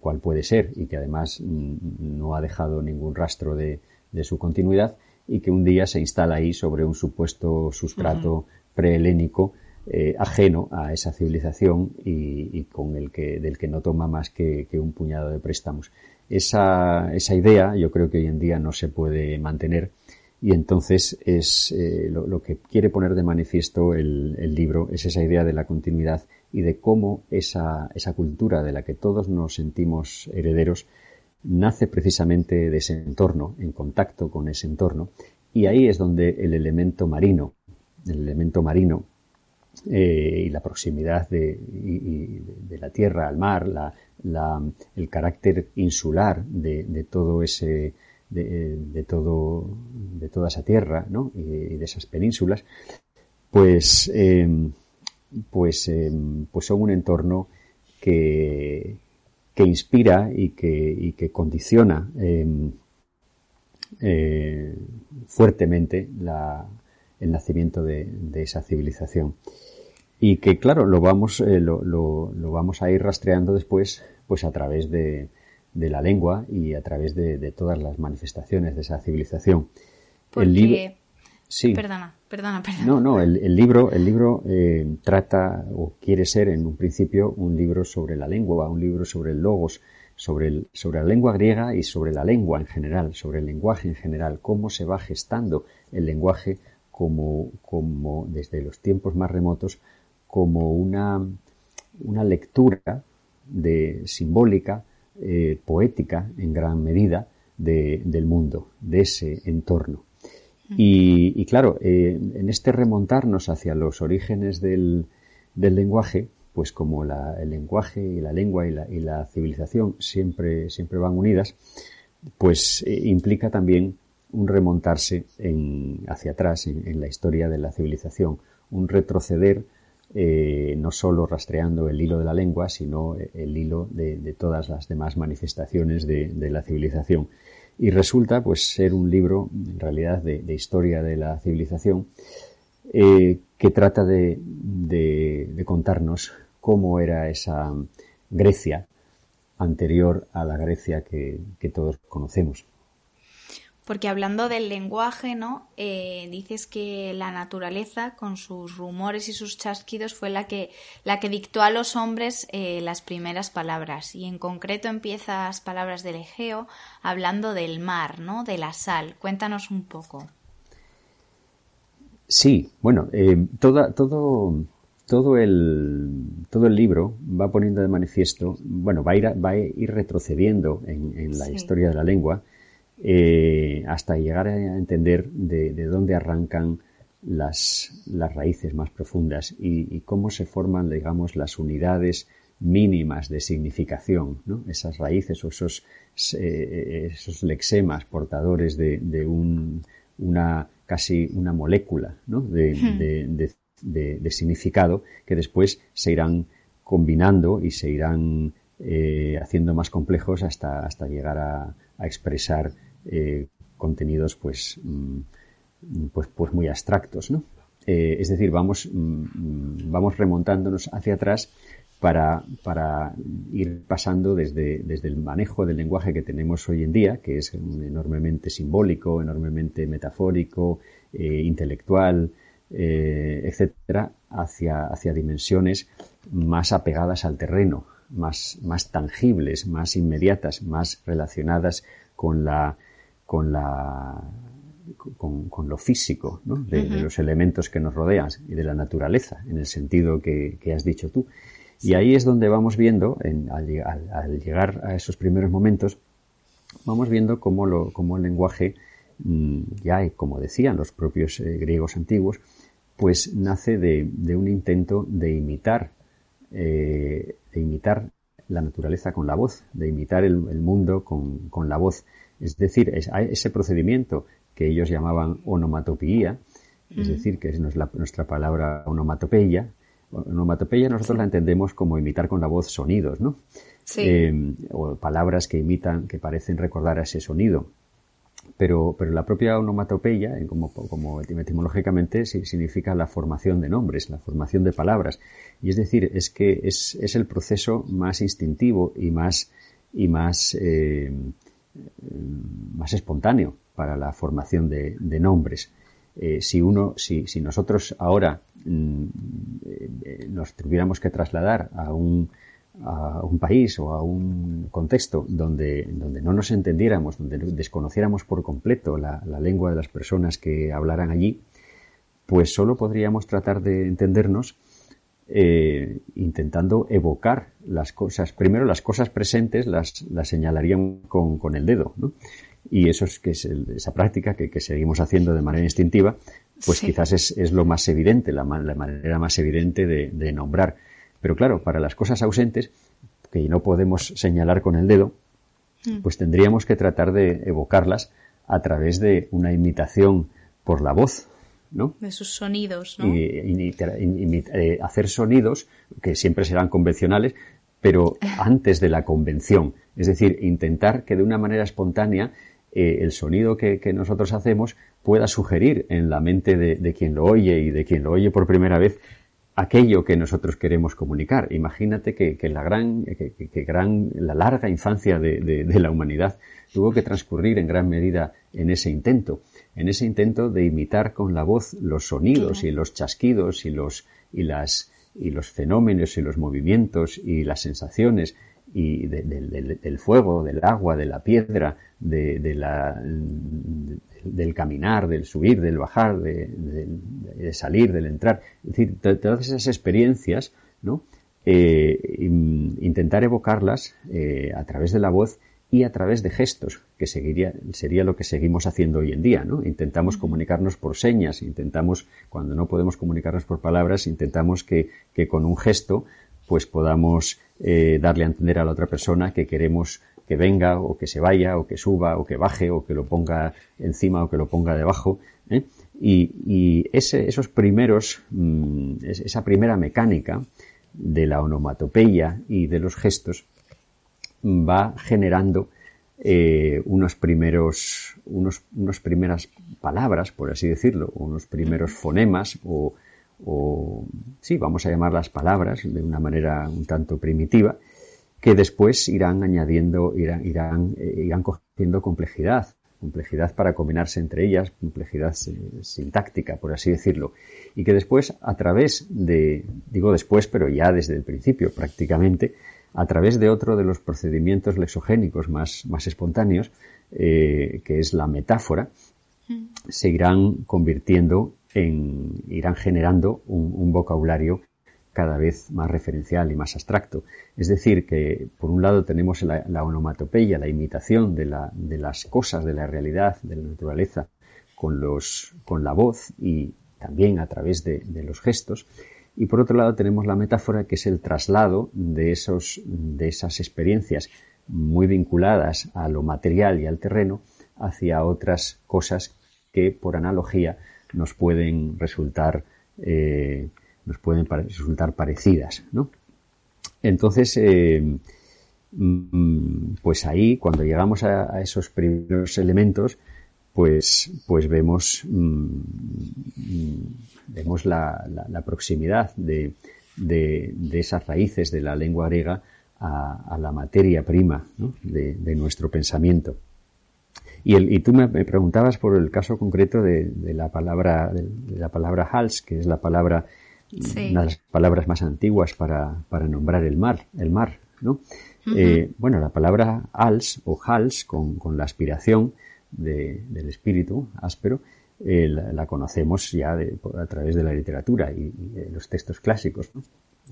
cuál puede ser y que además mm, no ha dejado ningún rastro de, su continuidad y que un día se instala ahí sobre un supuesto sustrato prehelénico eh, ajeno a esa civilización y, con el que, del que no toma más que, un puñado de préstamos. Esa, esa, idea yo creo que hoy en día no se puede mantener y entonces es eh, lo, que quiere poner de manifiesto el, el, libro es esa idea de la continuidad y de cómo esa, esa cultura de la que todos nos sentimos herederos nace precisamente de ese entorno, en contacto con ese entorno, y ahí es donde el elemento marino, el elemento marino eh, y la proximidad de, la tierra al mar, el carácter insular de, todo ese, de, todo, de toda esa tierra. Y, de esas penínsulas, pues, em, pues, em, pues son un entorno que, inspira y que, que condiciona em, eh, fuertemente el nacimiento de, esa civilización y que claro lo vamos eh, lo, lo, vamos a ir rastreando después pues a través de, de la lengua y a través de, todas las manifestaciones de esa civilización. El libro sí. Perdona perdona perdona. No no el, el libro el libro eh, trata o quiere ser en un principio un libro sobre la lengua un libro sobre el logos sobre, el, sobre la lengua griega y sobre la lengua en general, sobre el lenguaje en general, cómo se va gestando el lenguaje como, como desde los tiempos más remotos como una, una lectura de, simbólica, eh, poética en gran medida de, del mundo, de ese entorno. Y, claro, eh, en este remontarnos hacia los orígenes del, del lenguaje, pues como la, el lenguaje y la lengua y la, y la civilización siempre, siempre van unidas, pues eh, implica también un remontarse en, hacia atrás en, en, la historia de la civilización, un retroceder eh, no solo rastreando el hilo de la lengua, sino eh, el hilo de, todas las demás manifestaciones de, la civilización. Y resulta pues ser un libro, en realidad, de, historia de la civilización, eh, que trata de, contarnos cómo era esa Grecia anterior a la Grecia que todos conocemos. Porque hablando del lenguaje, ¿no? Eh, dices que la naturaleza, con sus rumores y sus chasquidos, fue la que, la que dictó a los hombres eh, las primeras palabras. Y en concreto empiezas palabras del Egeo hablando del mar, ¿no? De la sal. Cuéntanos un poco. Sí, bueno, eh, toda, todo, todo el, todo el libro va poniendo de manifiesto, bueno, va a ir, va a ir retrocediendo en, la historia de la lengua eh, hasta llegar a entender de, dónde arrancan las, las, raíces más profundas y, cómo se forman, digamos, las unidades mínimas de significación, ¿no? esas raíces o esos, eh, esos lexemas portadores de, de un, una casi una molécula ¿no? de, de, significado que después se irán combinando y se irán eh, haciendo más complejos hasta, hasta llegar a, a expresar eh, contenidos pues, mm, pues, pues muy abstractos, ¿no? Eh, es decir, vamos, mm, vamos remontándonos hacia atrás para, para ir pasando desde, desde el manejo del lenguaje que tenemos hoy en día, que es enormemente simbólico, enormemente metafórico, eh, intelectual, eh, etcétera, hacia, hacia dimensiones más apegadas al terreno, más, más tangibles, más inmediatas, más relacionadas con la, con la, con, lo físico, ¿no? de, los elementos que nos rodean y de la naturaleza, en el sentido que, que has dicho tú. Y ahí es donde vamos viendo, al, llegar a esos primeros momentos, vamos viendo cómo, lo, cómo el lenguaje, mm, ya como decían los propios eh, griegos antiguos, pues nace de, un intento de imitar, eh, de imitar la naturaleza con la voz, de imitar el, mundo con, la voz. Es decir, ese procedimiento que ellos llamaban onomatopeía, es decir, que es nuestra palabra onomatopeya, Onomatopeya nosotros la entendemos como imitar con la voz sonidos, ¿no? Sí. Eh, o palabras que imitan, que parecen recordar a ese sonido. Pero, pero la propia onomatopeya, como, como etimológicamente, significa la formación de nombres, la formación de palabras. Y es decir, es que es, es el proceso más instintivo y más, y más, eh, más espontáneo para la formación de, nombres. Eh, si uno, si, si nosotros ahora mm, eh, nos tuviéramos que trasladar a un, a un país o a un contexto donde, donde no nos entendiéramos, donde desconociéramos por completo la, lengua de las personas que hablaran allí, pues solo podríamos tratar de entendernos eh, intentando evocar las cosas. Primero, las cosas presentes las, las señalarían con, con el dedo, ¿no? y eso es que es esa práctica que, seguimos haciendo de manera instintiva, pues quizás es, lo más evidente, la, manera más evidente de, nombrar. Pero claro, para las cosas ausentes, que no podemos señalar con el dedo, mm. pues tendríamos que tratar de evocarlas a través de una imitación por la voz, ¿no? De sus sonidos, ¿no? Y, eh, hacer sonidos que siempre serán convencionales, pero antes de la convención. Es decir, intentar que de una manera espontánea eh, el sonido que, nosotros hacemos pueda sugerir en la mente de, quien lo oye y de quien lo oye por primera vez aquello que nosotros queremos comunicar. Imagínate que, la gran, que, gran, la larga infancia de, la humanidad tuvo que transcurrir en gran medida en ese intento, en ese intento de imitar con la voz los sonidos y los chasquidos y los, y las, y los fenómenos y los movimientos y las sensaciones y del fuego, del agua, de la piedra, de, la, del caminar, del subir, del bajar, de, salir, del entrar. Es decir, todas esas experiencias, ¿no? Eh, intentar evocarlas eh, a través de la voz y a través de gestos, que seguiría, sería lo que seguimos haciendo hoy en día, ¿no? Intentamos comunicarnos por señas, intentamos, cuando no podemos comunicarnos por palabras, intentamos que, que con un gesto, pues podamos eh, darle a entender a la otra persona que queremos que venga o que se vaya o que suba o que baje o que lo ponga encima o que lo ponga debajo. ¿eh? Y, ese, esos primeros, mm, esa primera mecánica de la onomatopeya y de los gestos va generando eh, unos primeros, unos, unos primeras palabras, por así decirlo, unos primeros fonemas o, o sí, vamos a llamar las palabras de una manera un tanto primitiva, que después irán añadiendo, irán, irán, eh, irán cogiendo complejidad, complejidad para combinarse entre ellas, complejidad sintáctica, por así decirlo, y que después, a través de, digo después, pero ya desde el principio prácticamente, a través de otro de los procedimientos lexogénicos más, más espontáneos, eh, que es la metáfora, mm. se irán convirtiendo irán generando un, vocabulario cada vez más referencial y más abstracto. Es decir, que por un lado tenemos la, onomatopeya, la imitación de, las cosas, de la realidad, de la naturaleza, con, los, con la voz y también a través de, los gestos. Y por otro lado tenemos la metáfora, que es el traslado de, esos, de esas experiencias muy vinculadas a lo material y al terreno hacia otras cosas que, por analogía, nos pueden resultar, eh, nos pueden resultar parecidas, ¿no? Entonces, eh, mm, pues ahí, cuando llegamos a, esos primeros elementos, pues, pues vemos, mm, vemos la, proximidad de, de, esas raíces de la lengua griega a, la materia prima de, nuestro pensamiento. Y, el, y tú me, preguntabas por el caso concreto de, la palabra de, la palabra hals, que es la palabra una de las palabras más antiguas para, para nombrar el mar, el mar, ¿no? Eh, bueno, la palabra hals o hals con, con la aspiración del espíritu áspero eh, la, conocemos ya a través de la literatura y, los textos clásicos.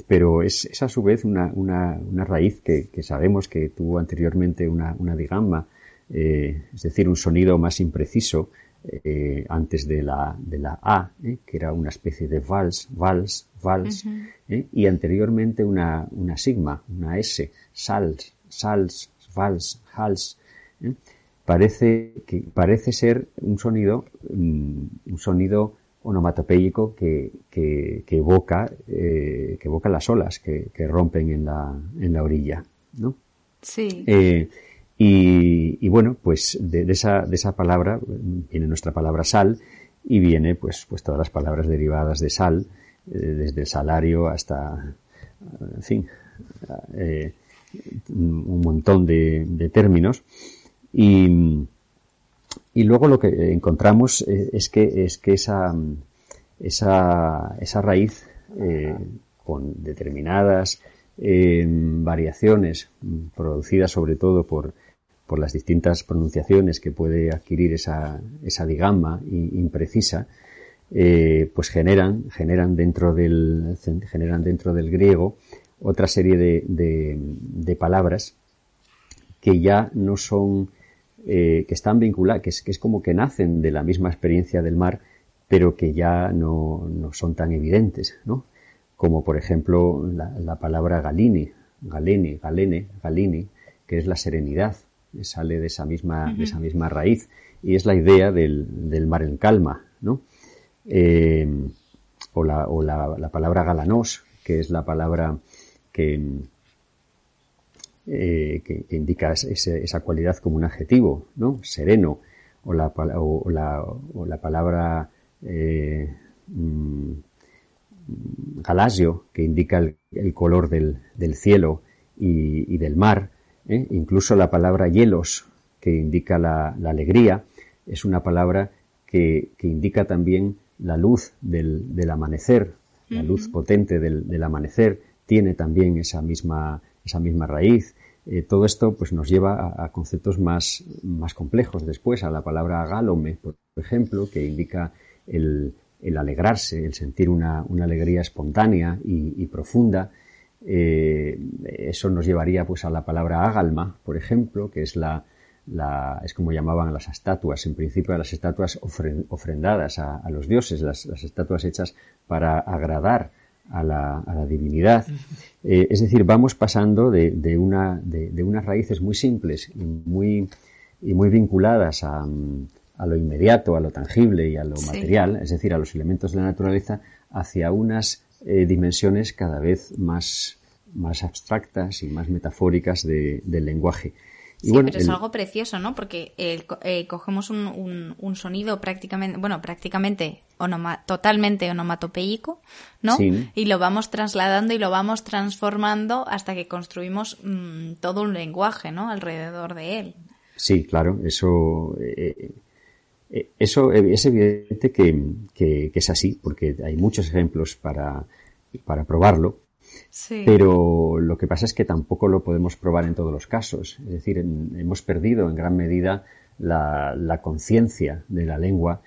Pero es, a su vez una, una, una raíz que, que, sabemos que tuvo anteriormente una, una digamma, eh, es decir, un sonido más impreciso eh, antes de la, de la A, que era una especie de vals, vals, vals, y anteriormente una, una sigma, una S, sals, sals, vals, hals. Parece, que, parece ser un sonido, mm, un sonido onomatopéyico que, que, que evoca, que evoca las olas que, que, rompen en la, en la orilla, ¿no? Sí. Y, y bueno, pues de, de, esa, de esa palabra viene nuestra palabra sal y viene pues, pues todas las palabras derivadas de sal, eh, desde el salario hasta, en fin, eh, un montón de, de términos. Y, y, luego lo que encontramos eh, es que, es que esa, esa, esa raíz eh, con determinadas eh, variaciones producidas sobre todo por por las distintas pronunciaciones que puede adquirir esa, esa digama imprecisa, pues generan, generan dentro del, generan dentro del griego otra serie de, de, palabras que ya no son, eh, que están vinculadas, que es, que es como que nacen de la misma experiencia del mar, pero que ya no, no son tan evidentes, ¿no? Como por ejemplo la, la palabra galini, galeni, galene, galini, que es la serenidad, sale de esa misma, de esa misma raíz y es la idea del, del mar en calma, ¿no? Eh, o la, o la, la, palabra galanos, que es la palabra que, eh, que, indica ese, esa cualidad como un adjetivo, ¿no? Sereno, o la, o la, o la palabra eh, mm, galasio, que indica el, el color del, del cielo y, y, del mar, ¿eh? Incluso la palabra hielos, que indica la, alegría, es una palabra que, indica también la luz del, amanecer, la luz potente del, amanecer, tiene también esa misma, esa misma raíz. Eh, todo esto pues nos lleva a, conceptos más, más complejos. Después, a la palabra galome, por ejemplo, que indica el, alegrarse, el sentir una, alegría espontánea y profunda, eh, eso nos llevaría pues a la palabra agalma, por ejemplo, que es la, la, es como llamaban las estatuas, en principio a las estatuas ofrendadas a, los dioses, las, estatuas hechas para agradar a la, a la divinidad. Eh, es decir, vamos pasando de, de, una, de, de, unas raíces muy simples y muy, y muy vinculadas a, a, lo inmediato, a lo tangible y a lo material, es decir, a los elementos de la naturaleza, hacia unas eh, dimensiones cada vez más, más abstractas y más metafóricas de, del lenguaje. Y sí, bueno, pero es algo precioso, ¿no? Porque eh, cogemos un, un, sonido prácticamente, bueno, prácticamente totalmente onomatopeico, ¿no? Y lo vamos trasladando y lo vamos transformando hasta que construimos mm, todo un lenguaje, ¿no? Alrededor de él. Sí, claro, eso eh, eh, eso es evidente que, es así, porque hay muchos ejemplos para, para probarlo. Pero lo que pasa es que tampoco lo podemos probar en todos los casos. Es decir, hemos perdido en gran medida la, conciencia de la lengua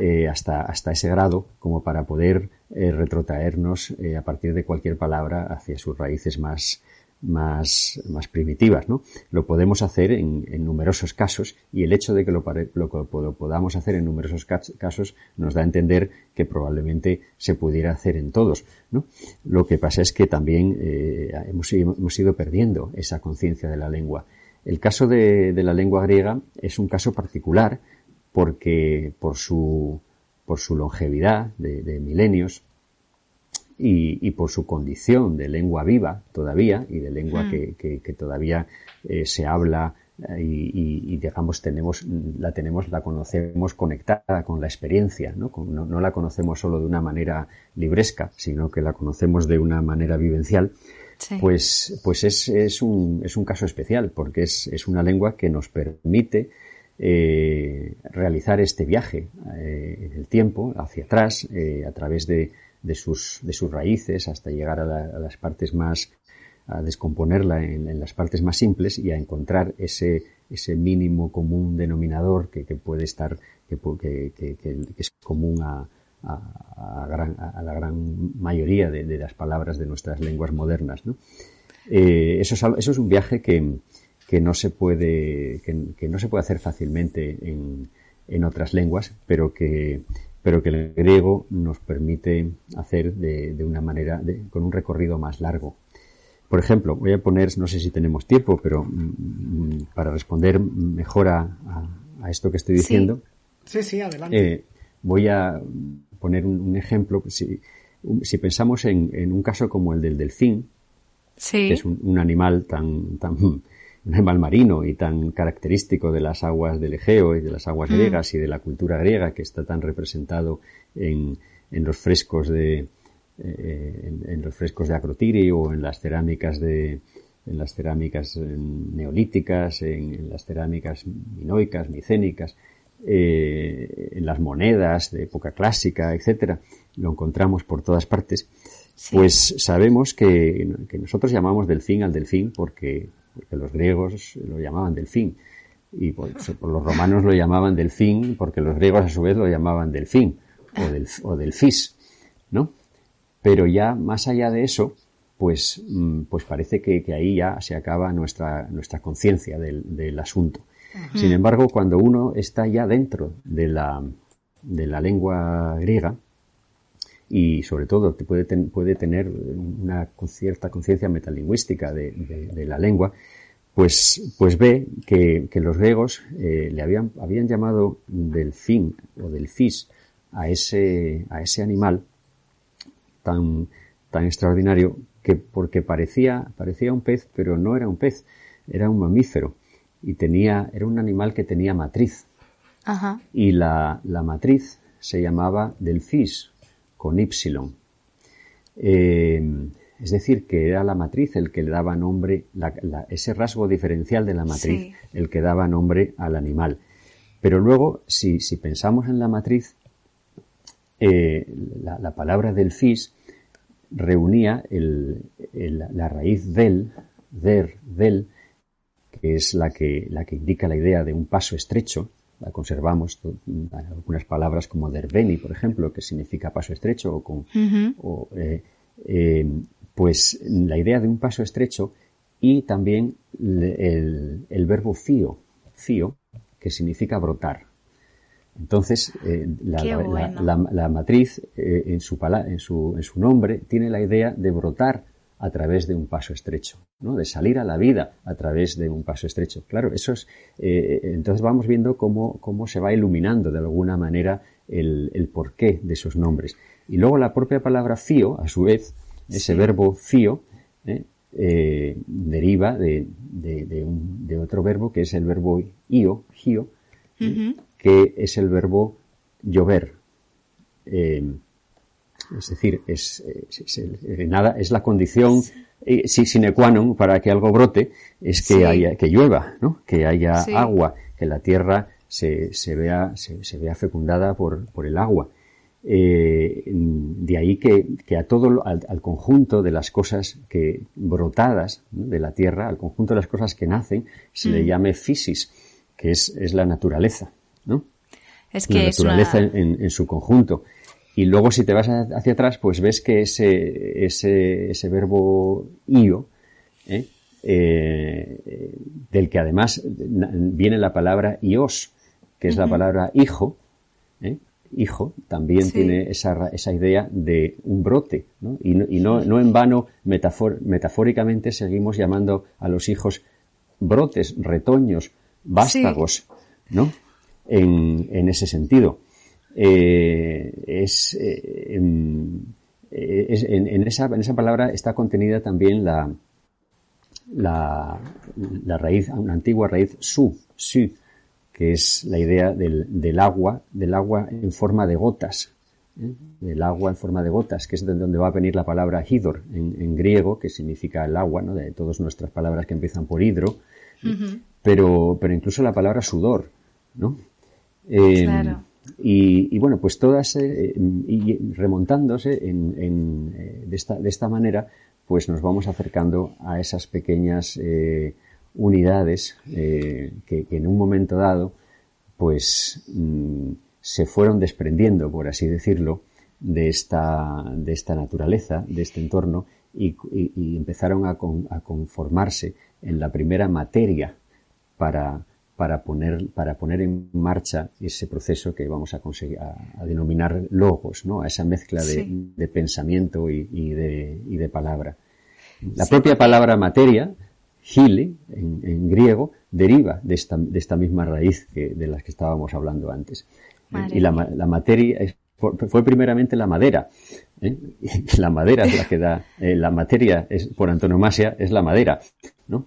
eh, hasta, hasta ese grado como para poder eh, retrotraernos a partir de cualquier palabra hacia sus raíces más, más, más primitivas, ¿no? Lo podemos hacer en, en, numerosos casos y el hecho de que lo, lo, podamos hacer en numerosos casos nos da a entender que probablemente se pudiera hacer en todos, ¿no? Lo que pasa es que también eh, hemos, hemos ido perdiendo esa conciencia de la lengua. El caso de, de la lengua griega es un caso particular porque por su, por su longevidad de, de milenios, y, y, por su condición de lengua viva todavía y de lengua mm. que, que, que, todavía eh, se habla y, digamos tenemos la tenemos la conocemos conectada con la experiencia ¿no? ¿no? la conocemos solo de una manera libresca sino que la conocemos de una manera vivencial pues pues es, es, un, es un caso especial porque es, es una lengua que nos permite eh, realizar este viaje eh, en el tiempo hacia atrás eh, a través de, de, sus, de sus raíces hasta llegar a, las partes más a descomponerla en, las partes más simples y a encontrar ese, ese mínimo común denominador que, puede estar, que, que, es común a, a, la gran mayoría de, las palabras de nuestras lenguas modernas. ¿no? Eh, eso, es, eso es un viaje que, que no se puede, que, no se puede hacer fácilmente en, en otras lenguas, pero que, pero que el griego nos permite hacer de, de una manera, con un recorrido más largo. Por ejemplo, voy a poner, no sé si tenemos tiempo, pero mm, mm, para responder mejor a, esto que estoy diciendo. Sí, sí, adelante. Eh, voy a poner un, ejemplo. Si, si pensamos en, un caso como el del delfín, que es un, animal tan, tan, un animal marino y tan característico de las aguas del Egeo y de las aguas mm. griegas y de la cultura griega que está tan representado en, en los frescos de, eh, en, los frescos de Acrotiri o en las cerámicas de en las cerámicas neolíticas, en, las cerámicas minoicas, micénicas, eh, en las monedas de época clásica, etcétera, lo encontramos por todas partes. Pues sabemos que, nosotros llamamos delfín al delfín porque, los griegos lo llamaban delfín y por, los romanos lo llamaban delfín porque los griegos a su vez lo llamaban delfín o, del, o delfis, ¿no? Pero ya más allá de eso, pues, mm, pues parece que, ahí ya se acaba nuestra, nuestra conciencia del, asunto. Sin embargo, cuando uno está ya dentro de la, de la lengua griega, y sobre todo puede, puede tener una cierta conciencia metalingüística de, la lengua, pues, pues ve que, los griegos eh, le habían, habían llamado delfín o delfis a ese, a ese animal tan, tan extraordinario que porque parecía, parecía un pez, pero no era un pez, era un mamífero y tenía, era un animal que tenía matriz. Y la, la, matriz se llamaba delfis, con Y. Eh, es decir, que era la matriz el que le daba nombre, ese rasgo diferencial de la matriz, el que daba nombre al animal. Pero luego, si, si pensamos en la matriz, eh, la, la, palabra delfis reunía el, la raíz del, der, del, que es la que, la que indica la idea de un paso estrecho, conservamos algunas palabras como derbeni, por ejemplo, que significa paso estrecho, o con, eh, eh, pues la idea de un paso estrecho y también el, el verbo fío, fío, que significa brotar. Entonces, eh, la, matriz eh, en, su en, su, en, su, nombre tiene la idea de brotar a través de un paso estrecho, ¿no? de salir a la vida a través de un paso estrecho. Claro, eso es. Eh, entonces vamos viendo cómo, cómo, se va iluminando de alguna manera el, el, porqué de esos nombres. Y luego la propia palabra fío, a su vez, ese verbo fío, deriva de, de, un, de, otro verbo que es el verbo io, gio, que es el verbo llover. Eh, es decir, es, eh, nada, es la condición eh, sine qua non para que algo brote, es que haya, que llueva, ¿no? Que haya agua, que la tierra se, se vea, se, vea fecundada por, por el agua. de ahí que, que, a todo, al, conjunto de las cosas que brotadas de la tierra, al conjunto de las cosas que nacen, se le mm. llame fisis, que es, es la naturaleza. ¿no? Es que la naturaleza en, su conjunto. Y luego si te vas hacia atrás, pues ves que ese, ese, ese verbo io, ¿eh? Eh, del que además viene la palabra ios, que es la palabra hijo, ¿eh? hijo, también tiene esa, esa idea de un brote, ¿no? Y, no, y no, no en vano, metafóricamente seguimos llamando a los hijos brotes, retoños, vástagos, ¿no? en, en ese sentido. Eh, es, eh, en, es en, esa, en esa palabra está contenida también la, la, la, raíz, una antigua raíz su, su, que es la idea del, del agua, del agua en forma de gotas, ¿eh? del agua en forma de gotas, que es de donde va a venir la palabra hidor en, en griego, que significa el agua, ¿no? de todas nuestras palabras que empiezan por hidro, pero, pero incluso la palabra sudor, ¿no? Eh, claro. Y, bueno, pues todas, eh, y remontándose en, en, eh, de, esta, de esta manera, pues nos vamos acercando a esas pequeñas eh, unidades que, en un momento dado, pues mm, se fueron desprendiendo, por así decirlo, de esta, de esta naturaleza, de este entorno, y, empezaron a conformarse en la primera materia para, para poner, para poner en marcha ese proceso que vamos a conseguir, a, a denominar logos, ¿no? A esa mezcla de, Sí. de pensamiento y, y de, y de palabra. La Sí, propia palabra materia, hile, en, en griego, deriva de esta, de esta misma raíz que, de las que estábamos hablando antes. Madre y la, materia es- fue primeramente la madera. ¿eh? La madera es la que da, eh, la materia es, por antonomasia es la madera, ¿no?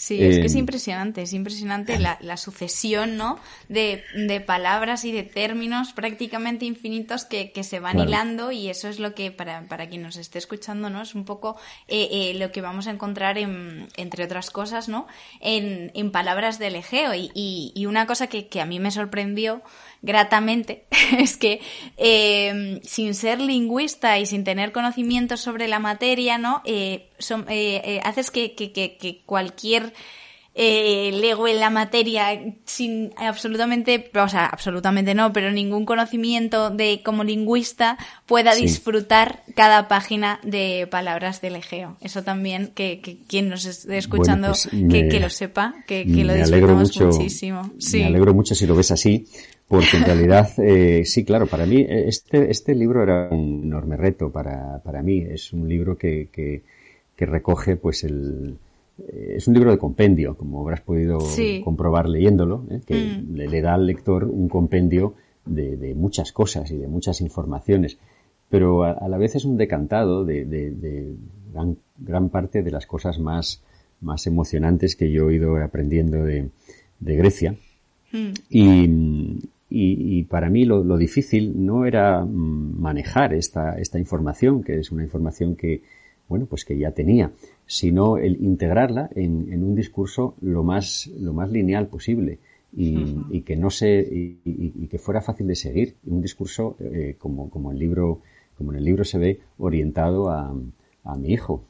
Sí, es que es Eh, impresionante, es impresionante la, la sucesión, ¿no? De, de palabras y de términos prácticamente infinitos que, que se van Claro. hilando y eso es lo que, para, para quien nos esté escuchando, ¿no? Es un poco eh, eh, lo que vamos a encontrar, en, entre otras cosas, ¿no? En, en palabras del Egeo. Y, y, y una cosa que, que a mí me sorprendió gratamente es que eh, sin ser lingüista y sin tener conocimientos sobre la materia, ¿no? Eh, son- eh, eh, haces que, que, que, que cualquier eh, lego en la materia sin absolutamente, o sea, absolutamente no, pero ningún conocimiento de como lingüista pueda Sí. disfrutar cada página de palabras del Egeo. Eso también, que, que quien nos esté escuchando, pues, que, me- que lo sepa, que, lo disfrutamos mucho, muchísimo. Sí. Me alegro mucho si lo ves así, porque en realidad, eh, sí, claro, para mí eh, este, este libro era un enorme reto para, para mí. Es un libro que, que, que recoge, pues, el, eh, es un libro de compendio, como habrás podido Sí. comprobar leyéndolo, ¿eh? que Mm. le, le da al lector un compendio de, de muchas cosas y de muchas informaciones, pero a, a la vez es un decantado de, de, de gran, gran parte de las cosas más, más emocionantes que yo he ido aprendiendo de, de Grecia. Mm. Y, y, y para mí lo, lo difícil no era mm, manejar esta, esta información, que es una información que, bueno, pues que ya tenía, sino el integrarla en, en un discurso lo más, lo más lineal posible y, y que no se, y, y- y que fuera fácil de seguir. Un discurso, eh, como, como el libro, como en el libro se ve, orientado a, a mi hijo,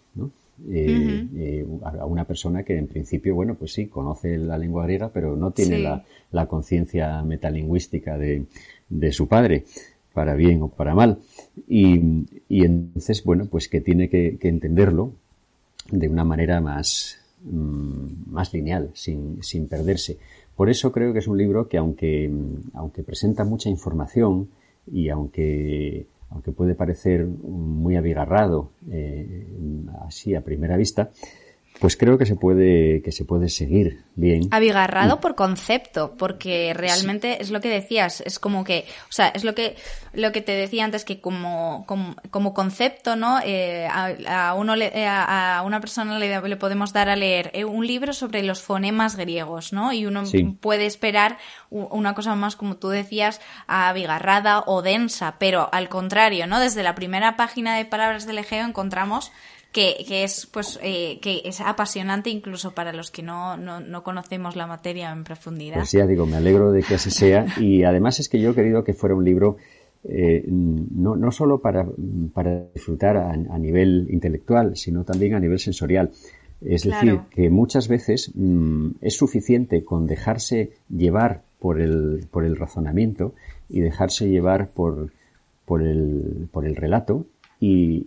Eh, eh, a una persona que en principio, bueno, pues sí, conoce la lengua griega, pero no tiene Sí. la, la conciencia metalingüística de, de su padre, para bien o para mal. Y, y entonces, bueno, pues que tiene que, que entenderlo de una manera más, mm, más lineal, sin, sin perderse. Por eso creo que es un libro que aunque, aunque presenta mucha información y aunque, aunque puede parecer muy abigarrado, eh, así a primera vista, pues creo que se puede, que se puede seguir bien. Abigarrado por concepto, porque realmente es lo que decías, es como que, o sea, es lo que, lo que te decía antes, que como, como, como concepto, ¿no? Eh, a, a uno le- eh, a, a una persona le, le podemos dar a leer eh, un libro sobre los fonemas griegos, ¿no? Y uno Sí. puede esperar una cosa más, como tú decías, abigarrada o densa, pero al contrario, ¿no? Desde la primera página de Palabras del Egeo encontramos que, que es pues eh, que es apasionante incluso para los que no, no, no conocemos la materia en profundidad. Pues ya digo, me alegro de que así sea. Y además es que yo he querido que fuera un libro eh, no, no solo para, para disfrutar a, a nivel intelectual, sino también a nivel sensorial. Es Claro. decir, que muchas veces mm, es suficiente con dejarse llevar por el, por el razonamiento y dejarse llevar por, por, el, por el relato y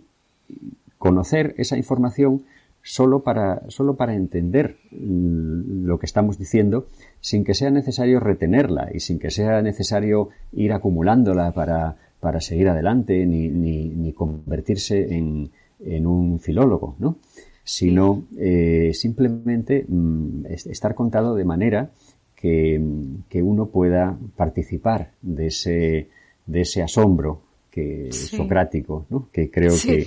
conocer esa información solo para, solo para entender lo que estamos diciendo sin que sea necesario retenerla y sin que sea necesario ir acumulándola para, para seguir adelante ni, ni, ni convertirse en, en un filólogo, ¿no? Sino eh, simplemente mm, es- estar contado de manera que, que uno pueda participar de ese, de ese asombro que socrático, ¿no? que creo que,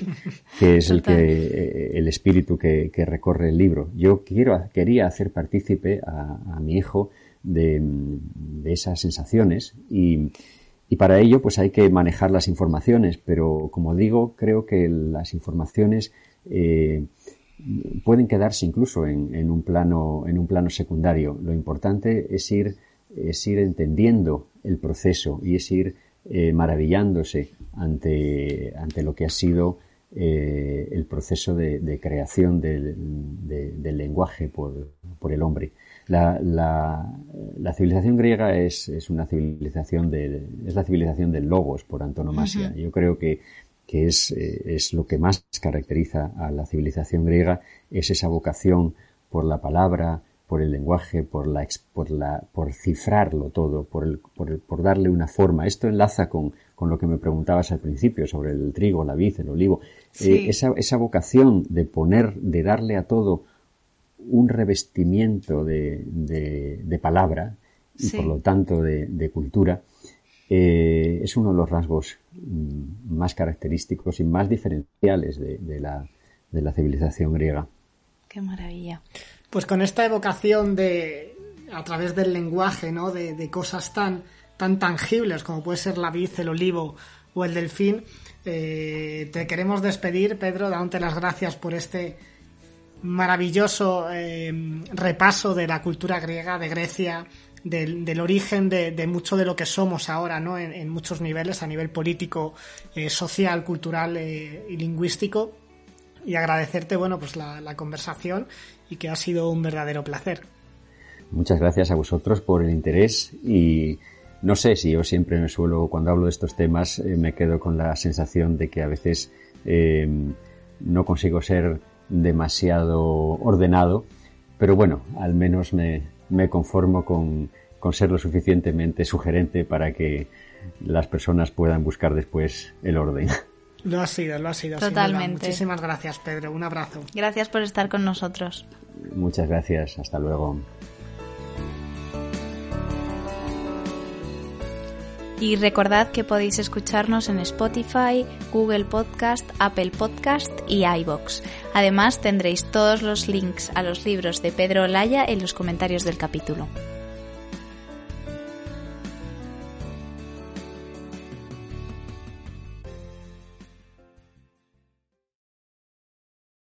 que, es el que eh, el espíritu que, que, recorre el libro. Yo quiero quería hacer partícipe a, a mi hijo de, de, esas sensaciones y, y para ello pues hay que manejar las informaciones, pero como digo creo que las informaciones eh, pueden quedarse incluso en, en, un plano en un plano secundario. Lo importante es ir es ir entendiendo el proceso y es ir eh, maravillándose ante, ante lo que ha sido eh, el proceso de, de creación del, de, del lenguaje por, por, el hombre. La, la, la civilización griega es, es, una civilización de, es la civilización del logos por antonomasia. Uh -huh. Yo creo que, que es, eh, es lo que más caracteriza a la civilización griega, es esa vocación por la palabra, por el lenguaje, por la, por la, por cifrarlo todo, por, el, por, el, por darle una forma. Esto enlaza con, con, lo que me preguntabas al principio sobre el trigo, la vid, el olivo. Sí. Eh, esa, esa vocación de poner, de darle a todo un revestimiento de, de, de palabra y sí. por lo tanto de, de cultura, eh, es uno de los rasgos mm, más característicos y más diferenciales de, de, la, de la civilización griega. Qué maravilla pues con esta evocación de a través del lenguaje, ¿no? De, cosas tan, tan tangibles como puede ser la vid, el olivo o el delfín, eh, te queremos despedir, Pedro, dándote las gracias por este maravilloso eh, repaso de la cultura griega, de Grecia, del, origen de, mucho de lo que somos ahora, ¿no? En, muchos niveles, a nivel político, eh, social, cultural eh, y lingüístico. Y agradecerte, bueno, pues la conversación y que ha sido un verdadero placer. Muchas gracias a vosotros por el interés y no sé si yo siempre me suelo, cuando hablo de estos temas, eh, me quedo con la sensación de que a veces eh, no consigo ser demasiado ordenado, pero bueno, al menos me, me conformo con, con ser lo suficientemente sugerente para que las personas puedan buscar después el orden. Lo ha sido, lo ha sido. Totalmente. Muchísimas gracias, Pedro. Un abrazo. Gracias por estar con nosotros. Muchas gracias. Hasta luego. Y recordad que podéis escucharnos en Spotify, Google Podcast, Apple Podcast y iBox. Además tendréis todos los links a los libros de Pedro Olaya en los comentarios del capítulo.